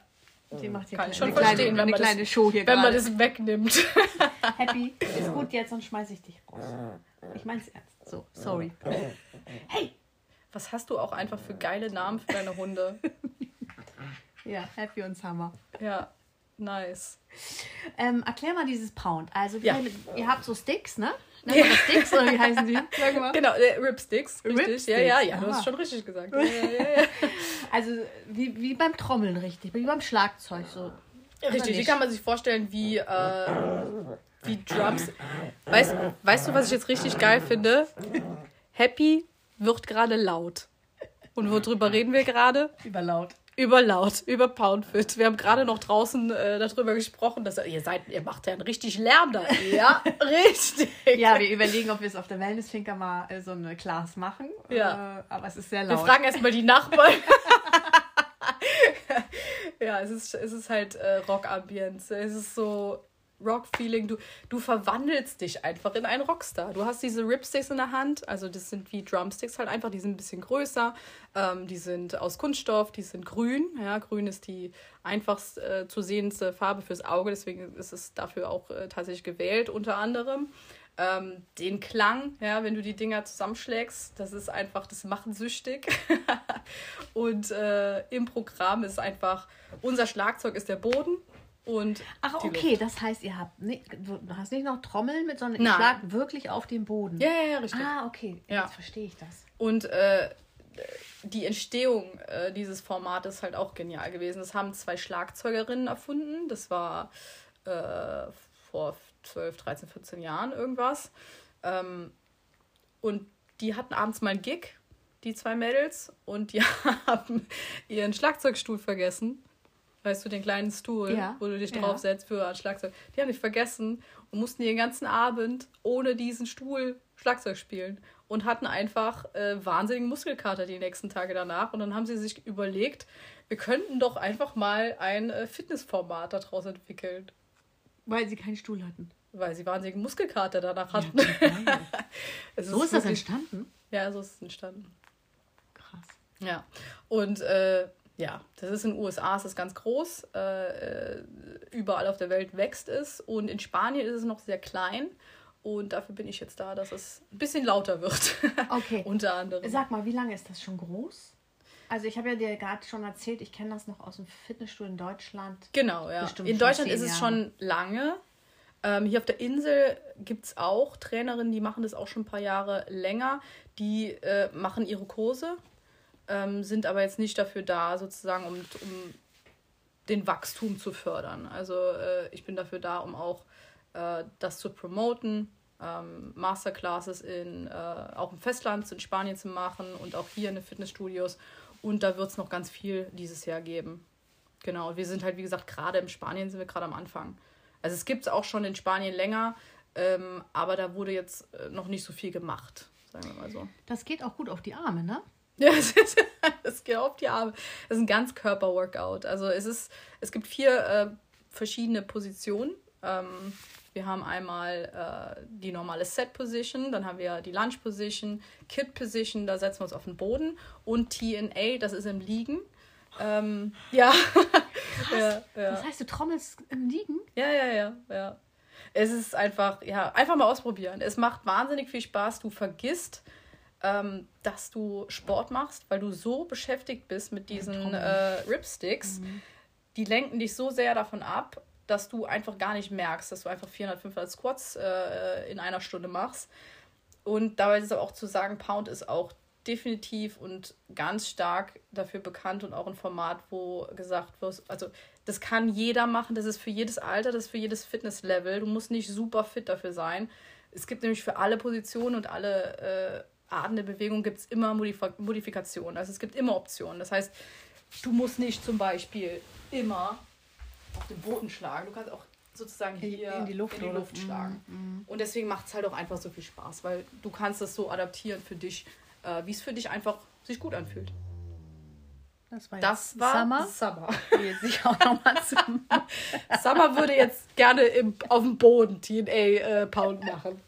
Die macht hier Kann ich eine schon kleine, verstehen, wenn eine man das- kleine Show hier Wenn man gerade. das wegnimmt. (laughs) Happy ist gut jetzt, sonst schmeiß ich dich raus. Ich mein's ernst. So, sorry. Hey! Was hast du auch einfach für geile Namen für deine Hunde? (laughs) Ja, Happy und Summer. Ja, nice. Ähm, erklär mal dieses Pound. Also, Ja. ihr, ihr habt so Sticks, ne? Nennt man das Sticks oder wie heißen die? Sag mal. Genau, äh, Ripsticks, richtig. Ripsticks, Ja, ja, ja, du hast es schon richtig gesagt. Ja, ja, ja, ja. (laughs) Also, wie, wie beim Trommeln, richtig. Wie beim Schlagzeug. So. Richtig, wie nicht? kann man sich vorstellen, wie, äh, wie Drums. Weißt, weißt du, was ich jetzt richtig geil finde? Happy wird gerade laut. Und worüber reden wir gerade? Überlaut. Überlaut, über Poundfit. Wir haben gerade noch draußen äh, darüber gesprochen, dass ihr seid, ihr macht ja einen richtig Lärm da. Ja, (laughs) richtig. Ja, wir überlegen, ob wir es auf der Wellnessfinker mal äh, so eine Class machen. Ja. Äh, aber es ist sehr Wir laut. fragen erstmal die Nachbarn. (laughs) ja, es ist, es ist halt äh, Rock-Ambience. Es ist so Rock-Feeling. Du, du verwandelst dich einfach in einen Rockstar. Du hast diese Ripsticks in der Hand. Also das sind wie Drumsticks halt einfach. Die sind ein bisschen größer. Ähm, die sind aus Kunststoff. Die sind grün. Ja, grün ist die einfachst äh, zu sehendste Farbe fürs Auge. Deswegen ist es dafür auch äh, tatsächlich gewählt unter anderem. Ähm, den Klang, ja, wenn du die Dinger zusammenschlägst, das ist einfach, das macht süchtig. (laughs) und äh, im Programm ist einfach, unser Schlagzeug ist der Boden und Ach, okay, Luft. das heißt, ihr habt nicht, du hast nicht noch Trommeln mit, sondern ihr schlagt wirklich auf den Boden. Ja, ja, ja, richtig. Ah, okay, Ja. jetzt verstehe ich das. Und äh, die Entstehung äh, dieses Formates ist halt auch genial gewesen. Das haben zwei Schlagzeugerinnen erfunden. Das war äh, vor 12, 13, 14 Jahren irgendwas. Ähm, und die hatten abends mal einen Gig, die zwei Mädels, und die (laughs) haben ihren Schlagzeugstuhl vergessen. Weißt du, den kleinen Stuhl, Ja, wo du dich ja. draufsetzt für ein Schlagzeug. Die haben dich vergessen und mussten den ganzen Abend ohne diesen Stuhl Schlagzeug spielen und hatten einfach äh, wahnsinnigen Muskelkater die nächsten Tage danach. Und dann haben sie sich überlegt, wir könnten doch einfach mal ein äh, Fitnessformat daraus entwickeln, Weil sie keinen Stuhl hatten. weil sie wahnsinnigen Muskelkater danach hatten. (laughs) Es So ist das entstanden? Ja, so ist es entstanden. Krass. Ja. Und äh, ja, das ist in den USA ist ganz groß. Äh, äh, überall auf der Welt wächst es. Und in Spanien ist es noch sehr klein. Und dafür bin ich jetzt da, dass es ein bisschen lauter wird. Okay. (laughs) Unter anderem. Sag mal, wie lange ist das schon groß? Also ich habe ja dir gerade schon erzählt, ich kenne das noch aus dem Fitnessstudio in Deutschland. Genau, ja. In Deutschland ist es Jahre. schon lange. Ähm, hier auf der Insel gibt es auch Trainerinnen, die machen das auch schon ein paar Jahre länger. Die äh, machen ihre Kurse, ähm, sind aber jetzt nicht dafür da, sozusagen, um, um den Wachstum zu fördern. Also äh, ich bin dafür da, um auch äh, das zu promoten, ähm, Masterclasses in, äh, auch im Festland, in Spanien zu machen und auch hier in den Fitnessstudios. Und da wird es noch ganz viel dieses Jahr geben. Genau, wir sind halt, wie gesagt, gerade in Spanien sind wir gerade am Anfang. Also es gibt es auch schon in Spanien länger, ähm, aber da wurde jetzt äh, noch nicht so viel gemacht, sagen wir mal so. Das geht auch gut auf die Arme, ne? (laughs) Ja, es geht auf die Arme. Das ist ein Ganzkörper-Workout. Also es ist, es gibt vier äh, verschiedene Positionen. Ähm, wir haben einmal äh, die normale Set-Position, dann haben wir die Lunge-Position, Kit-Position, da setzen wir uns auf den Boden und TNA, das ist im Liegen. Ähm, (laughs) ja. ja, ja. Das heißt, du trommelst im Liegen? Ja, ja, ja, ja. Es ist einfach, ja, einfach mal ausprobieren. Es macht wahnsinnig viel Spaß. Du vergisst, ähm, dass du Sport machst, weil du so beschäftigt bist mit diesen äh, Ripsticks. Die lenken dich so sehr davon ab, dass du einfach gar nicht merkst, dass du einfach 400, 500 Squats äh, in einer Stunde machst. Und dabei ist aber auch zu sagen, Pound ist auch definitiv und ganz stark dafür bekannt und auch ein Format, wo gesagt wird, also das kann jeder machen, das ist für jedes Alter, das ist für jedes Fitnesslevel. Du musst nicht super fit dafür sein. Es gibt nämlich für alle Positionen und alle äh, Arten der Bewegung gibt es immer Modif Modifikationen. Also es gibt immer Optionen. Das heißt, du musst nicht zum Beispiel immer den Boden schlagen. Du kannst auch sozusagen In- hier in die Luft, in die? Luft schlagen. Und deswegen macht es halt auch einfach so viel Spaß, weil du kannst das so adaptieren für dich, äh, wie es für dich einfach sich gut anfühlt. Das war, Das war Summer. Summer. Sich auch nochmal zu. (laughs) Summer würde jetzt gerne im, auf dem Boden TNA-Pound machen.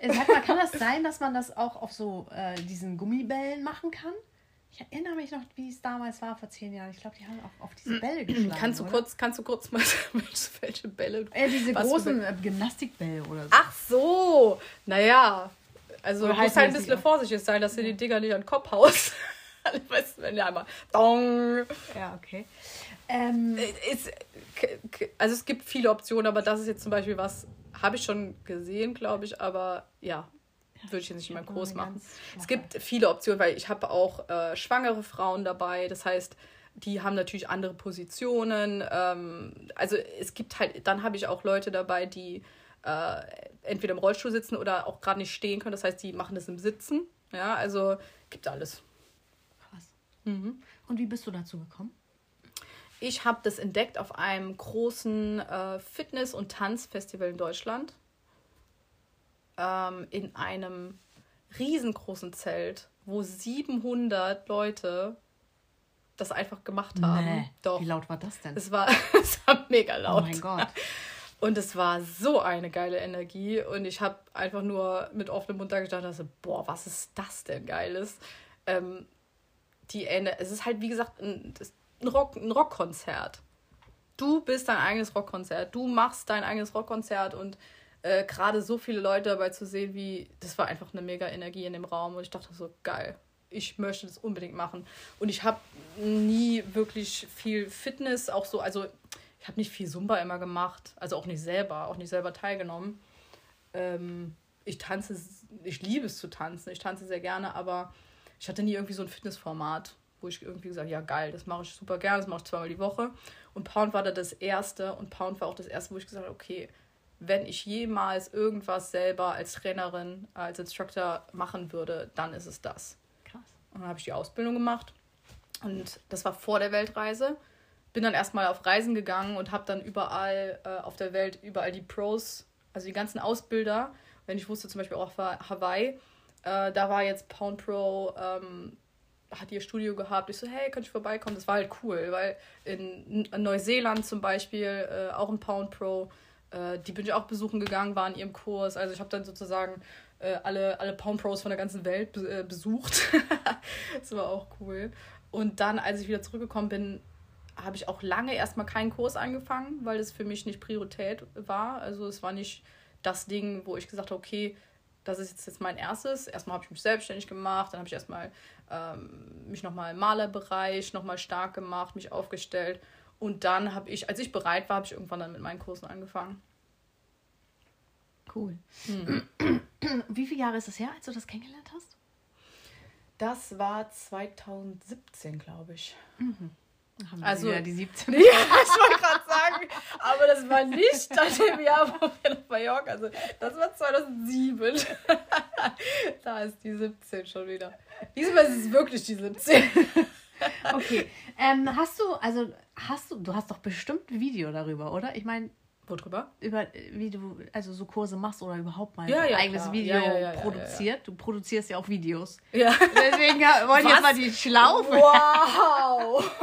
Äh, Sag mal, kann das sein, dass man das auch auf so äh, diesen Gummibällen machen kann? Ich erinnere mich noch, wie es damals war vor zehn Jahren. Ich glaube, die haben auch auf diese Bälle geschlagen. Kannst du oder? kurz, kannst du kurz mal (laughs) welche Bälle? du- Äh, diese großen äh, Gymnastikbälle oder so. Ach so, naja. Also Oder du musst halt ein bisschen vorsichtig sein, dass du die Dinger nicht an den Kopf haust. (laughs) weißt du, wenn ja einmal Dong. Ja, okay. Ähm, Ist, k- k- also es gibt viele Optionen, aber das ist jetzt zum Beispiel was, habe ich schon gesehen, glaube ich, aber ja, würde ich jetzt nicht in meinem Kurs machen. Es gibt viele Optionen, weil ich habe auch äh, schwangere Frauen dabei, das heißt, die haben natürlich andere Positionen. Ähm, also es gibt halt, dann habe ich auch Leute dabei, die äh, entweder im Rollstuhl sitzen oder auch gerade nicht stehen können. Das heißt, die machen das im Sitzen. Ja, also gibt alles. Krass. Mhm. Und wie bist du dazu gekommen? Ich habe das entdeckt auf einem großen äh, Fitness- und Tanzfestival in Deutschland. Ähm, in einem riesengroßen Zelt, wo 700 Leute das einfach gemacht haben. Nee. Doch. Wie laut war das denn? Es war, (laughs) es war mega laut. Oh mein Gott. Und es war so eine geile Energie. Und ich habe einfach nur mit offenem Mund da gedacht, also, boah, was ist das denn Geiles? Ähm, die Ende, es ist halt, wie gesagt, ein, ein, Rock, ein Rockkonzert. Du bist dein eigenes Rockkonzert. Du machst dein eigenes Rockkonzert und äh, gerade so viele Leute dabei zu sehen, wie, das war einfach eine mega Energie in dem Raum. Und ich dachte so, geil. Ich möchte das unbedingt machen. Und ich habe nie wirklich viel Fitness, auch so, also ich habe nicht viel Zumba immer gemacht, also auch nicht selber, auch nicht selber teilgenommen. Ähm, ich tanze, ich liebe es zu tanzen, ich tanze sehr gerne, aber ich hatte nie irgendwie so ein Fitnessformat, wo ich irgendwie gesagt ja geil, das mache ich super gerne, das mache ich zweimal die Woche. Und Pound war da das erste und Pound war auch das erste, wo ich gesagt habe, okay, wenn ich jemals irgendwas selber als Trainerin, als Instructor machen würde, dann ist es das. Krass. Und dann habe ich die Ausbildung gemacht. Und das war vor der Weltreise. Bin dann erstmal auf Reisen gegangen und habe dann überall äh, auf der Welt, überall die Pros, also die ganzen Ausbilder, wenn ich wusste zum Beispiel auch auf Hawaii, äh, da war jetzt Pound Pro, ähm, hat ihr Studio gehabt. Ich so, hey, kann ich vorbeikommen? Das war halt cool, weil in, in Neuseeland zum Beispiel äh, auch ein Pound Pro, äh, die bin ich auch besuchen gegangen, war in ihrem Kurs. Also ich habe dann sozusagen äh, alle, alle Pound Pros von der ganzen Welt be äh, besucht. (laughs) das war auch cool. Und dann, als ich wieder zurückgekommen bin, habe ich auch lange erstmal keinen Kurs angefangen, weil das für mich nicht Priorität war. Also es war nicht das Ding, wo ich gesagt habe, okay, das ist jetzt, jetzt mein erstes. Erstmal habe ich mich selbstständig gemacht, dann habe ich erstmal ähm, mich nochmal im Malerbereich nochmal stark gemacht, mich aufgestellt. Und dann habe ich, als ich bereit war, habe ich irgendwann dann mit meinen Kursen angefangen. Cool. Wie viele Jahre ist es her, als du das kennengelernt hast? Das war 2017, glaube ich. Dann haben wir Also- die 17. (laughs) Ja, ich wollte gerade sagen, aber das war nicht an dem Jahr, wo wir nach Mallorca, also das war 2007. (laughs) da ist die 17 schon wieder. Diesmal ist es wirklich die 17. Okay. Ähm, hast du, also hast du, du hast doch bestimmt ein Video darüber, oder? Ich meine, Worüber? über wie du also so Kurse machst oder überhaupt mal Ja, ein ja, eigenes klar. Video Ja, produziert. Du produzierst ja auch Videos. Ja. Deswegen wollte ich jetzt mal die Schlaufe. Wow! (laughs)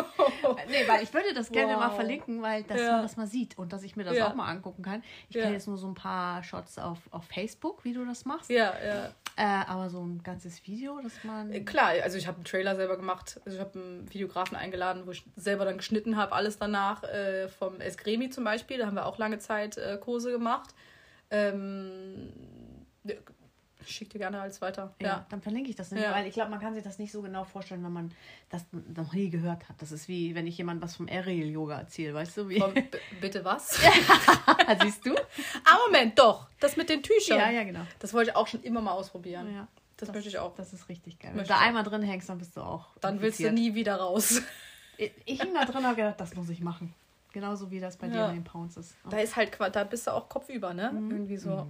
Nee, weil ich würde das gerne mal Wow. verlinken, weil dass man das mal sieht und dass ich mir das auch mal angucken kann. Ich kenne jetzt nur so ein paar Shots auf, auf Facebook, wie du das machst. Ja, ja. Äh, aber so ein ganzes Video, dass man. Äh, Klar, also ich habe einen Trailer selber gemacht. Also ich habe einen Videografen eingeladen, wo ich selber dann geschnitten habe, alles danach. Äh, vom Esgremi zum Beispiel, da haben wir auch lange Zeit äh, Kurse gemacht. Ähm, ich schick dir gerne alles weiter. Ja, Ja. dann verlinke ich das nicht, Ja. weil ich glaube, man kann sich das nicht so genau vorstellen, wenn man das noch nie gehört hat. Das ist wie, wenn ich jemand was vom Aerial-Yoga erzähle, weißt du? Wie? Vom, (laughs) b- bitte was? (laughs) Siehst du? ah, Moment, doch. Das mit den Tüchern. Ja, ja, genau. Das wollte ich auch schon immer mal ausprobieren. Ja, Das, möchte ich auch. Das ist richtig geil. Wenn du da einmal drin hängst, dann bist du auch. Dann willst du infiziert. nie wieder raus. Ich, ich hing da drin und habe gedacht, das muss ich machen. Genauso wie das bei dir Ja. in den Pounds ist. Da ist halt, da bist du auch kopfüber, ne? Irgendwie so. Ja.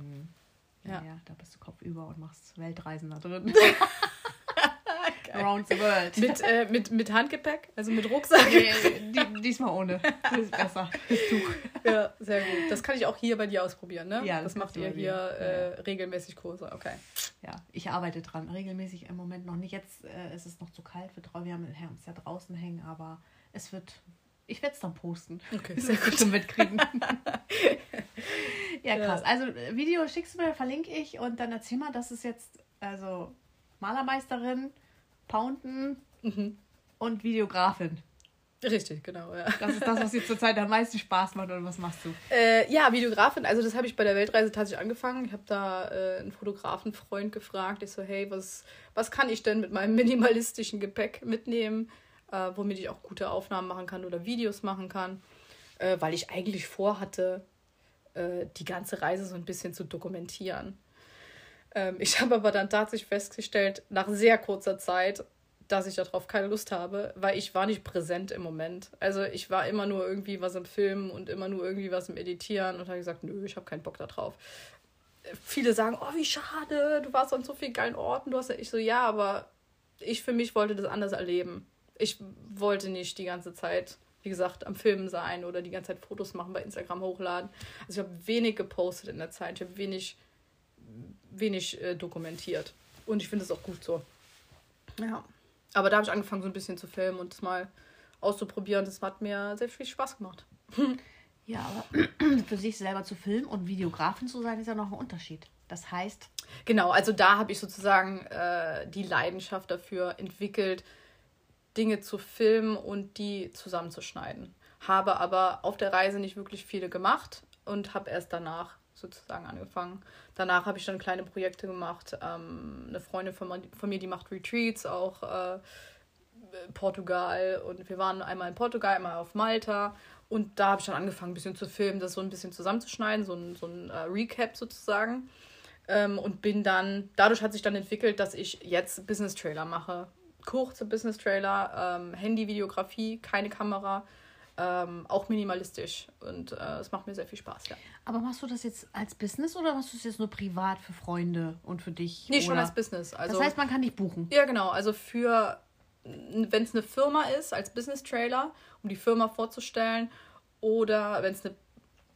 Ja. ja, da bist du kopfüber und machst Weltreisen da drin. (laughs) Around the world. Mit, äh, mit, mit Handgepäck, also mit Rucksack. Nee, die, diesmal ohne. Das ist besser. Das Tuch. Ja, sehr gut. Das kann ich auch hier bei dir ausprobieren, ne? Ja, das, das macht ihr hier äh, regelmäßig Kurse. Okay. Ja, ich arbeite dran. Regelmäßig im Moment noch nicht. Jetzt äh, ist es noch zu kalt. Wir haben uns ja draußen hängen, aber es wird. Ich werde es dann posten. Okay, sehr gut. schon mitkriegen. (laughs) ja, krass. Also, äh, Video schickst du mir, verlinke ich und dann erzähl mal, das ist jetzt also Malermeisterin, Pounden Mhm. und Videografin. Richtig, genau, ja. Das ist das, was dir zurzeit am meisten Spaß macht oder was machst du? Äh, ja, Videografin, also das habe ich bei der Weltreise tatsächlich angefangen. Ich habe da äh, einen Fotografenfreund gefragt. Ich so, hey, was, was kann ich denn mit meinem minimalistischen Gepäck mitnehmen, äh, womit ich auch gute Aufnahmen machen kann oder Videos machen kann, äh, weil ich eigentlich vorhatte, äh, die ganze Reise so ein bisschen zu dokumentieren. Ähm, ich (laughs) habe aber dann tatsächlich festgestellt, nach sehr kurzer Zeit, dass ich darauf keine Lust habe, weil ich war nicht präsent im Moment. Also ich war immer nur irgendwie was im Filmen und immer nur irgendwie was im Editieren und habe gesagt, nö, ich habe keinen Bock da drauf. Viele sagen, oh, wie schade, du warst an so vielen geilen Orten. Du hast ja, ich so, ja, aber ich für mich wollte das anders erleben. Ich wollte nicht die ganze Zeit wie gesagt, am Filmen sein oder die ganze Zeit Fotos machen, bei Instagram hochladen. Also ich habe wenig gepostet in der Zeit. Ich habe wenig, wenig äh, dokumentiert. Und ich finde es auch gut so. Ja. Aber da habe ich angefangen, so ein bisschen zu filmen und das mal auszuprobieren. Das hat mir sehr viel Spaß gemacht. Ja, aber (clears throat) für sich selber zu filmen und Videografin zu sein, ist ja noch ein Unterschied. Das heißt. Genau, also da habe ich sozusagen äh, die Leidenschaft dafür entwickelt, Dinge zu filmen und die zusammenzuschneiden. Habe aber auf der Reise nicht wirklich viele gemacht und habe erst danach sozusagen angefangen. Danach habe ich dann kleine Projekte gemacht. Ähm, eine Freundin von, von, mir, die macht Retreats, auch äh, Portugal. Und wir waren einmal in Portugal, einmal auf Malta. Und da habe ich dann angefangen, ein bisschen zu filmen, das so ein bisschen zusammenzuschneiden, so ein, so ein äh, Recap sozusagen. Ähm, und bin dann, dadurch hat sich dann entwickelt, dass ich jetzt Business-Trailer mache. Kurze Business-Trailer, ähm, Handy-Videografie, keine Kamera, ähm, auch minimalistisch. Und äh, es macht mir sehr viel Spaß, ja. Aber machst du das jetzt als Business oder machst du es jetzt nur privat für Freunde und für dich? Nee, oder? schon als Business. Also, das heißt, man kann dich buchen. Ja, genau. Also für, wenn es eine Firma ist, als Business-Trailer, um die Firma vorzustellen, oder wenn es eine,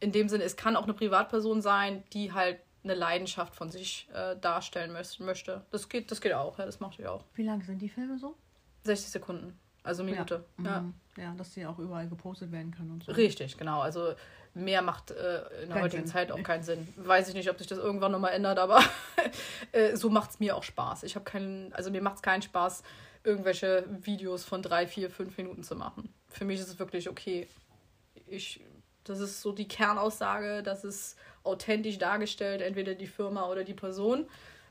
in dem Sinne, es kann auch eine Privatperson sein, die halt eine Leidenschaft von sich äh, darstellen möchte. Das geht, das geht auch, ja, das mache ich auch. Wie lang sind die Filme so? 60 Sekunden, also Minute. Ja, ja. Mhm. ja dass sie auch überall gepostet werden können und so. Richtig, genau. Also mehr macht äh, in der Kein heutigen Sinn. Zeit auch (laughs) keinen Sinn. Weiß ich nicht, ob sich das irgendwann nochmal ändert, aber (laughs) äh, so macht es mir auch Spaß. Ich habe keinen, also mir macht es keinen Spaß, irgendwelche Videos von drei, vier, fünf Minuten zu machen. Für mich ist es wirklich okay. Ich, das ist so die Kernaussage, das ist authentisch dargestellt, entweder die Firma oder die Person.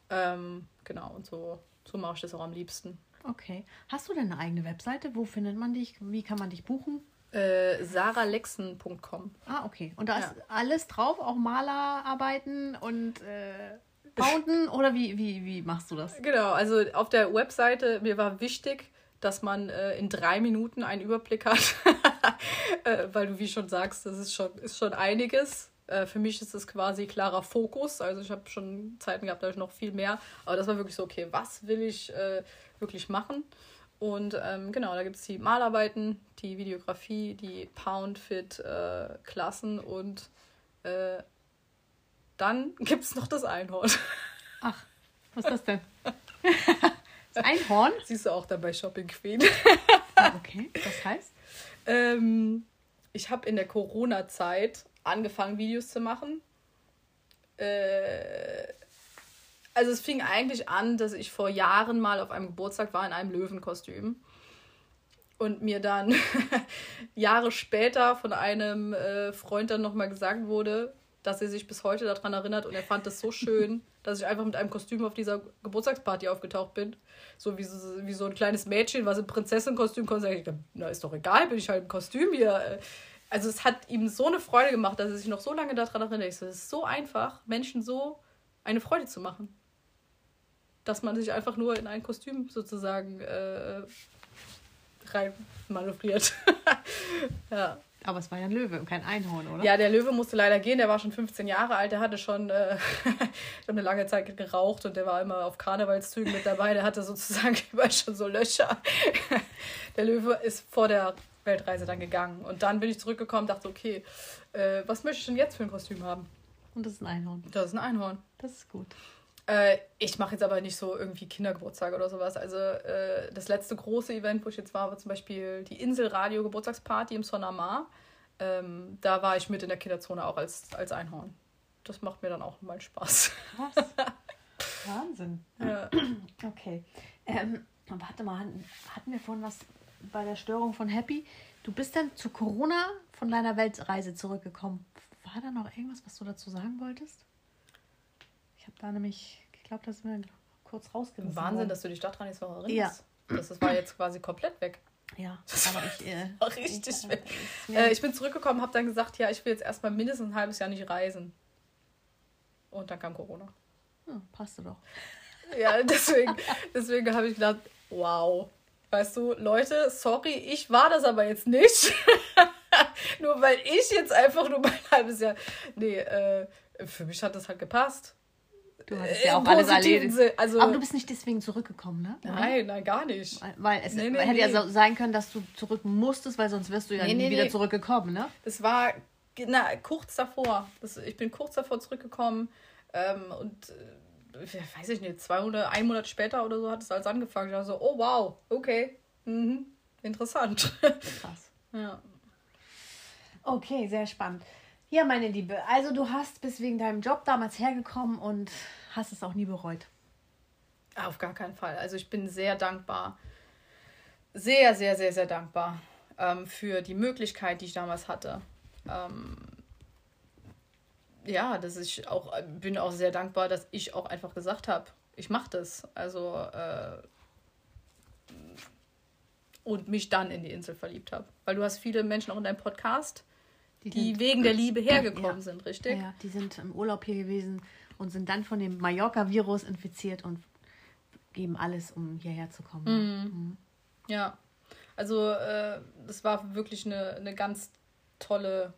Ähm, genau, und so, so mache ich das auch am liebsten. Okay. Hast du denn eine eigene Webseite? Wo findet man dich? Wie kann man dich buchen? Äh, saralexen.com. Ah, okay. Und da ja. ist alles drauf, auch Malerarbeiten und äh, Pounden oder wie, wie, wie machst du das? Genau, also auf der Webseite, mir war wichtig, dass man äh, in drei Minuten einen Überblick hat, (laughs) äh, weil du wie schon sagst, das ist schon, ist schon einiges. Äh, für mich ist es quasi klarer Fokus. Also ich habe schon Zeiten gehabt, da ich noch viel mehr. Aber das war wirklich so, okay, was will ich äh, wirklich machen? Und ähm, genau, da gibt es die Malarbeiten, die Videografie, die Pound-Fit-Klassen äh, und äh, dann (laughs) gibt es noch das Einhorn. Ach, was ist das denn? (laughs) das Einhorn? Siehst du auch dabei Shopping Queen. okay, was heißt? (laughs) Ähm, ich habe in der Corona-Zeit angefangen, Videos zu machen. Äh, also es fing eigentlich an, dass ich vor Jahren mal auf einem Geburtstag war in einem Löwenkostüm und mir dann (laughs) Jahre später von einem äh, Freund dann nochmal gesagt wurde, dass er sich bis heute daran erinnert und er fand das so schön, (laughs) dass ich einfach mit einem Kostüm auf dieser Geburtstagsparty aufgetaucht bin. So wie so, wie so ein kleines Mädchen, was im Prinzessinnenkostüm kommt. Ich dachte, na ist doch egal, bin ich halt im Kostüm hier. Also es hat ihm so eine Freude gemacht, dass er sich noch so lange daran erinnert. Ich so, es ist so einfach, Menschen so eine Freude zu machen dass man sich einfach nur in ein Kostüm sozusagen äh, rein manövriert. (laughs) ja. Aber es war ja ein Löwe und kein Einhorn, oder? Ja, der Löwe musste leider gehen. Der war schon 15 Jahre alt. Der hatte schon, äh, (laughs) schon eine lange Zeit geraucht und der war immer auf Karnevalszügen mit dabei. Der hatte sozusagen (laughs) überall schon so Löcher. der Löwe ist vor der Weltreise dann gegangen. Und dann bin ich zurückgekommen und dachte, okay, äh, was möchte ich denn jetzt für ein Kostüm haben? Und das ist ein Einhorn. Das ist ein Einhorn. Das ist gut. Äh, ich mache jetzt aber nicht so irgendwie Kindergeburtstag oder sowas. Also äh, das letzte große Event, wo ich jetzt war, war zum Beispiel die Inselradio Geburtstagsparty im Sonamar. Ähm, da war ich mit in der Kinderzone auch als, als Einhorn. Das macht mir dann auch mal Spaß. Krass. (laughs) Wahnsinn. Ja. Okay. Ähm, warte mal, hatten wir vorhin was bei der Störung von Happy? Du bist dann zu Corona von deiner Weltreise zurückgekommen. War da noch irgendwas, was du dazu sagen wolltest? Ich habe da nämlich, ich glaube, das ist mir kurz rausgerissen. Wahnsinn, worden. dass du dich daran jetzt noch erinnerst. Ja. Das, das war jetzt quasi komplett weg. Ja, (laughs) aber ich. Äh, (laughs) richtig ich, weg. Äh, ich bin zurückgekommen, habe dann gesagt, ja, ich will jetzt erstmal mindestens ein halbes Jahr nicht reisen. Und dann kam Corona. Ja, passte doch. Ja, deswegen, deswegen habe ich gedacht, wow. Weißt du, Leute, sorry, ich war das aber jetzt nicht. (laughs) nur weil ich jetzt einfach nur mein halbes Jahr. Nee, äh, für mich hat das halt gepasst Du hattest ja auch alles erledigt. Also, Aber du bist nicht deswegen zurückgekommen, ne? Nein, nein, gar nicht. Weil, es nee, nee, hätte nee. ja so sein können, dass du zurück musstest, weil sonst wirst du ja nie wieder zurückgekommen, ne? Das war na, kurz davor. Das, ich bin kurz davor zurückgekommen ähm, und äh, weiß ich nicht, zwei oder ein Monat später oder so hat es alles angefangen. Ich dachte so, oh wow, okay, mhm. interessant. (laughs) Krass. ja. Okay, sehr spannend. Ja, meine Liebe, also du hast bis wegen deinem Job damals hergekommen und hast es auch nie bereut. Auf gar keinen Fall. Also ich bin sehr dankbar, sehr, sehr, sehr, sehr dankbar ähm, für die Möglichkeit, die ich damals hatte. Ähm, ja, dass ich auch bin auch sehr dankbar, dass ich auch einfach gesagt habe, ich mache das. Also äh, und mich dann in die Insel verliebt habe. Weil du hast viele Menschen auch in deinem Podcast, die, die wegen der Liebe hergekommen ja. sind, richtig? Ja, die sind im Urlaub hier gewesen und sind dann von dem Mallorca-Virus infiziert und geben alles, um hierher zu kommen. Mhm. Mhm. Ja, also äh, das war wirklich eine, eine ganz tolle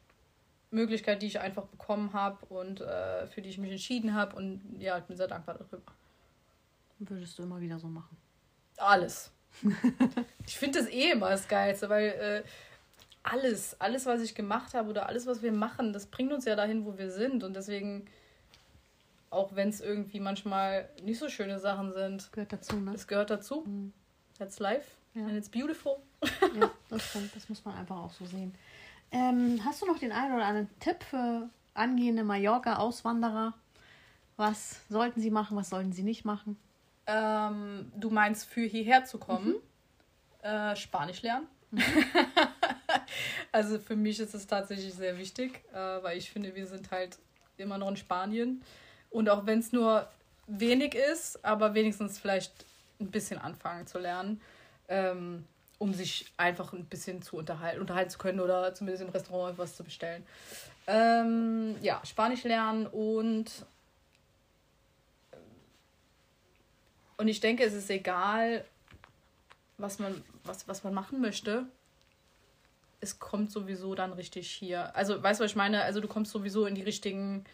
Möglichkeit, die ich einfach bekommen habe und äh, für die ich mich entschieden habe. Und ja, ich bin sehr dankbar darüber. Würdest du immer wieder so machen? Alles. (laughs) ich finde das eh immer das Geilste, weil äh, alles, alles, was ich gemacht habe oder alles, was wir machen, das bringt uns ja dahin, wo wir sind. Und deswegen, auch wenn es irgendwie manchmal nicht so schöne Sachen sind, gehört dazu, ne? Es gehört dazu. Mhm. That's life. Ja. And it's beautiful. ja, (laughs) das stimmt. Das muss man einfach auch so sehen. Ähm, hast du noch den einen oder anderen Tipp für angehende Mallorca-Auswanderer? Was sollten sie machen, was sollten sie nicht machen? Ähm, du meinst, für hierher zu kommen, mhm. äh, Spanisch lernen? Mhm. (laughs) also für mich ist es tatsächlich sehr wichtig, äh, weil ich finde, wir sind halt immer noch in Spanien. Und auch wenn es nur wenig ist, aber wenigstens vielleicht ein bisschen anfangen zu lernen. Ähm, um sich einfach ein bisschen zu unterhalten, unterhalten zu können oder zumindest im Restaurant etwas zu bestellen. Ähm, ja, Spanisch lernen und und ich denke, es ist egal, was man, was, was man machen möchte. Es kommt sowieso dann richtig hier. Also, weißt du, was ich meine? Also, du kommst sowieso in die richtigen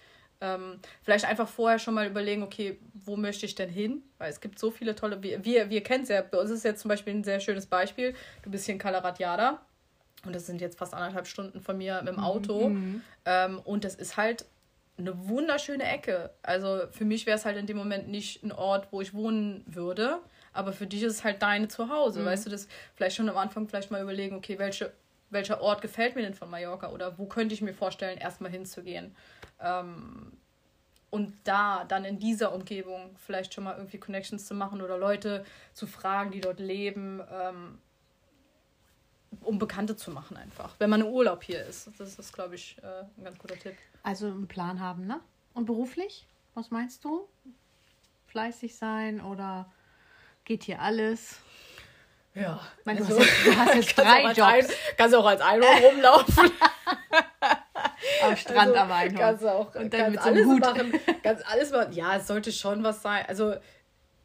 ähm, vielleicht einfach vorher schon mal überlegen, okay, wo möchte ich denn hin? Weil es gibt so viele tolle, wir, wir, wir kennen es ja, bei uns ist jetzt zum Beispiel ein sehr schönes Beispiel. Du bist hier in Kalaratjada und das sind jetzt fast anderthalb Stunden von mir mit dem mhm, Auto. Mhm. Ähm, und das ist halt eine wunderschöne Ecke. Also für mich wäre es halt in dem Moment nicht ein Ort, wo ich wohnen würde. Aber für dich ist es halt deine Zuhause. Mhm. Weißt du, das vielleicht schon am Anfang vielleicht mal überlegen, okay, welche, welcher Ort gefällt mir denn von Mallorca oder wo könnte ich mir vorstellen, erstmal hinzugehen. Ähm, und da dann in dieser Umgebung vielleicht schon mal irgendwie Connections zu machen oder Leute zu fragen, die dort leben, ähm, um Bekannte zu machen einfach, wenn man im Urlaub hier ist. Das ist, glaube ich, äh, ein ganz guter Tipp. Also einen Plan haben, ne? Und beruflich? Was meinst du? Fleißig sein oder geht hier alles? Ja. Du, also, hast jetzt, du hast jetzt (laughs) drei Jobs. Ein, kannst auch als Einhorn rumlaufen. (laughs) Am Strand also, am Einhorn. Kannst auch und dann mit so alles Hut. machen. Kannst alles machen. Ja, es sollte schon was sein. Also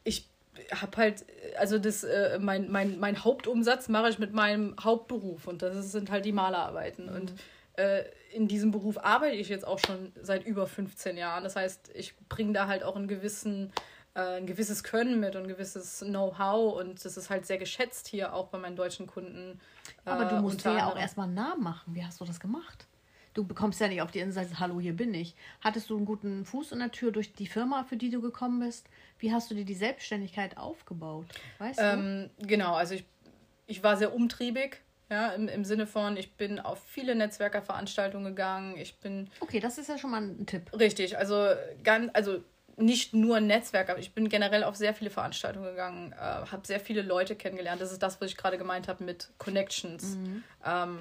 ich habe halt, also das, äh, mein, mein, mein Hauptumsatz mache ich mit meinem Hauptberuf und das sind halt die Malerarbeiten. Mhm. Und äh, in diesem Beruf arbeite ich jetzt auch schon seit über 15 Jahren. Das heißt, ich bringe da halt auch einen gewissen ein gewisses Können mit und ein gewisses Know-how und das ist halt sehr geschätzt hier auch bei meinen deutschen Kunden. Aber du musst dir ja auch erstmal einen Namen machen. Wie hast du das gemacht? Du bekommst ja nicht auf die Insel, hallo, hier bin ich. Hattest du einen guten Fuß in der Tür durch die Firma, für die du gekommen bist? Wie hast du dir die Selbstständigkeit aufgebaut? Weißt ähm, du? Genau, also ich, ich war sehr umtriebig. Ja, im, im Sinne von, ich bin auf viele Netzwerkerveranstaltungen gegangen. Ich bin. Okay, das ist ja schon mal ein Tipp. Richtig, also ganz, also nicht nur Netzwerk, aber ich bin generell auf sehr viele Veranstaltungen gegangen, äh, habe sehr viele Leute kennengelernt. Das ist das, was ich gerade gemeint habe mit Connections. Mhm. Ähm,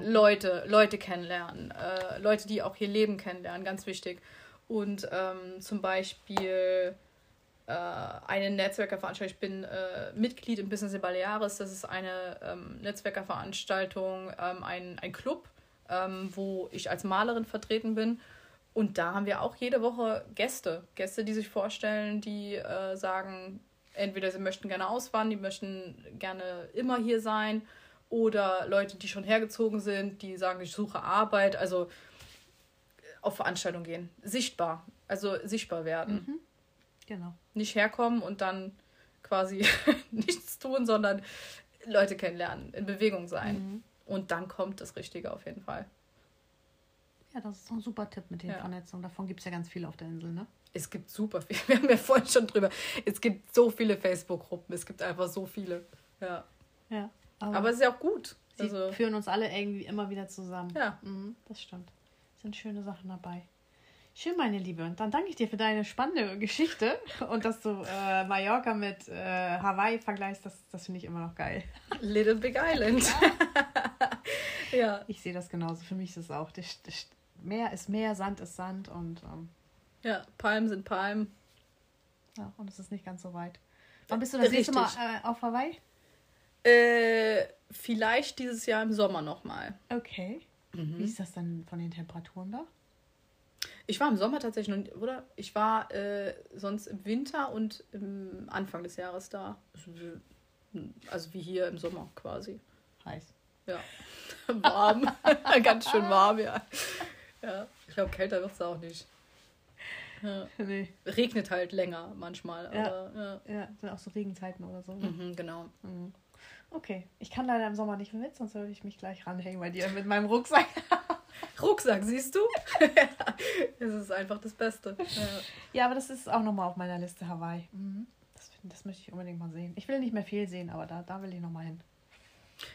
Leute, Leute kennenlernen, äh, Leute, die auch hier leben, kennenlernen, ganz wichtig. Und ähm, zum Beispiel äh, eine Netzwerkerveranstaltung, ich bin äh, Mitglied im Business in Baleares, das ist eine ähm, Netzwerkerveranstaltung, ähm, ein, ein Club, ähm, wo ich als Malerin vertreten bin. Und da haben wir auch jede Woche Gäste. Gäste, die sich vorstellen, die äh, sagen, entweder sie möchten gerne auswandern, die möchten gerne immer hier sein. Oder Leute, die schon hergezogen sind, die sagen, ich suche Arbeit. Also auf Veranstaltungen gehen. Sichtbar. Also sichtbar werden. Mhm. Genau. Nicht herkommen und dann quasi (laughs) nichts tun, sondern Leute kennenlernen, in Bewegung sein. Mhm. Und dann kommt das Richtige auf jeden Fall. Ja, das ist ein super Tipp mit den Ja. Vernetzungen. Davon gibt es ja ganz viel auf der Insel, ne? Es gibt super viel. (laughs) Wir haben ja vorhin schon drüber. Es gibt so viele Facebook-Gruppen. Es gibt einfach so viele. Ja. Ja. Aber es ist ja auch gut. sie Also, führen uns alle irgendwie immer wieder zusammen. ja. Mhm, das stimmt. Es sind schöne Sachen dabei. Schön, meine Liebe. Und dann danke ich dir für deine spannende Geschichte (laughs) und dass du äh, Mallorca mit äh, Hawaii vergleichst. Das, das finde ich immer noch geil. (laughs) Little Big Island. ja. Ich sehe das genauso. Für mich ist es auch. Das, das Meer ist Meer, Sand ist Sand und, ähm, Ja, Palmen sind Palmen. ja, und es ist nicht ganz so weit. Wann bist du das nächste Mal äh, auf Hawaii? Äh, vielleicht dieses Jahr im Sommer nochmal. Okay. Wie ist das denn von den Temperaturen da? Ich war im Sommer tatsächlich noch, nicht- oder? Ich war äh, sonst im Winter und im Anfang des Jahres da. Also wie- Also wie hier im Sommer quasi. Heiß. Ja. (laughs) Warm. (laughs) Ganz schön warm, ja. Ja. Ich glaube, kälter wird es auch nicht. Ja. Nee. Regnet halt länger manchmal. Ja. Aber, ja. Ja, sind auch so Regenzeiten oder so. Ne? Mhm, genau. Mhm. Okay. Ich kann leider im Sommer nicht mit, sonst würde ich mich gleich ranhängen bei dir mit meinem Rucksack. (laughs) Rucksack, siehst du? (laughs) Es ist einfach das Beste. Ja. Ja, aber das ist auch nochmal auf meiner Liste Hawaii. Mhm. Das, das möchte ich unbedingt mal sehen. Ich will nicht mehr viel sehen, aber da, da will ich nochmal hin.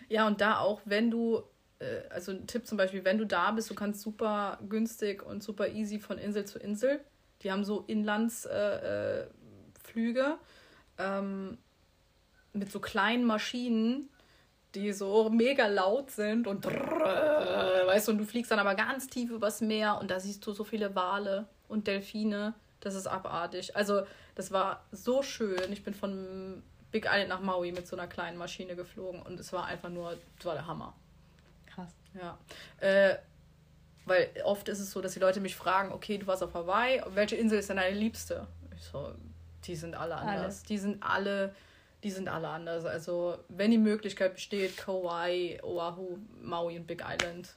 Ja, und da auch, wenn du, äh, also ein Tipp zum Beispiel, wenn du da bist, du kannst super günstig und super easy von Insel zu Insel. Die haben so Inlandsflüge äh, Flüge, ähm, mit so kleinen Maschinen, die so mega laut sind und weißt du, und du fliegst dann aber ganz tief übers Meer und da siehst du so viele Wale und Delfine. Das ist abartig. Also, das war so schön. Ich bin von Big Island nach Maui mit so einer kleinen Maschine geflogen und es war einfach nur, es war der Hammer. Krass. Ja. Äh, weil oft ist es so, dass die Leute mich fragen, okay, du warst auf Hawaii, welche Insel ist denn deine liebste? Ich so, die sind alle anders. Die sind alle, die sind alle anders. Also, wenn die Möglichkeit besteht, Kauai, Oahu, Maui und Big Island.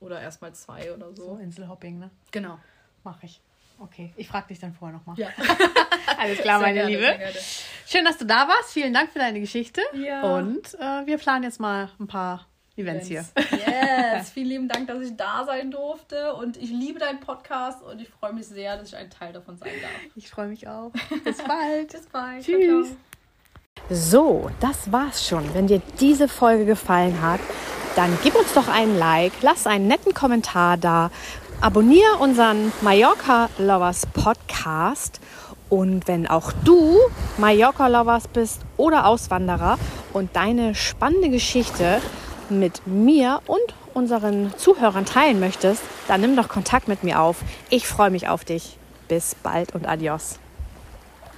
Oder erstmal zwei oder So, so. Inselhopping, ne? Genau. Mach ich. Okay. Ich frage dich dann vorher nochmal. Ja. (laughs) Alles klar, Sehr meine gerne, Liebe. Schön, dass du da warst. Vielen Dank für deine Geschichte. Ja. Und äh, wir planen jetzt mal ein paar Events hier. Yes, (laughs) vielen lieben Dank, dass ich da sein durfte. Und ich liebe deinen Podcast und ich freue mich sehr, dass ich ein Teil davon sein darf. Ich freue mich auch. Bis bald. (laughs) Bis bald. Tschüss. Ciao, ciao. So, das war's schon. Wenn dir diese Folge gefallen hat, dann gib uns doch einen Like, lass einen netten Kommentar da, abonniere unseren Mallorca Lovers Podcast und wenn auch du Mallorca Lovers bist oder Auswanderer und deine spannende Geschichte mit mir und unseren Zuhörern teilen möchtest, dann nimm doch Kontakt mit mir auf. Ich freue mich auf dich. Bis bald und adios.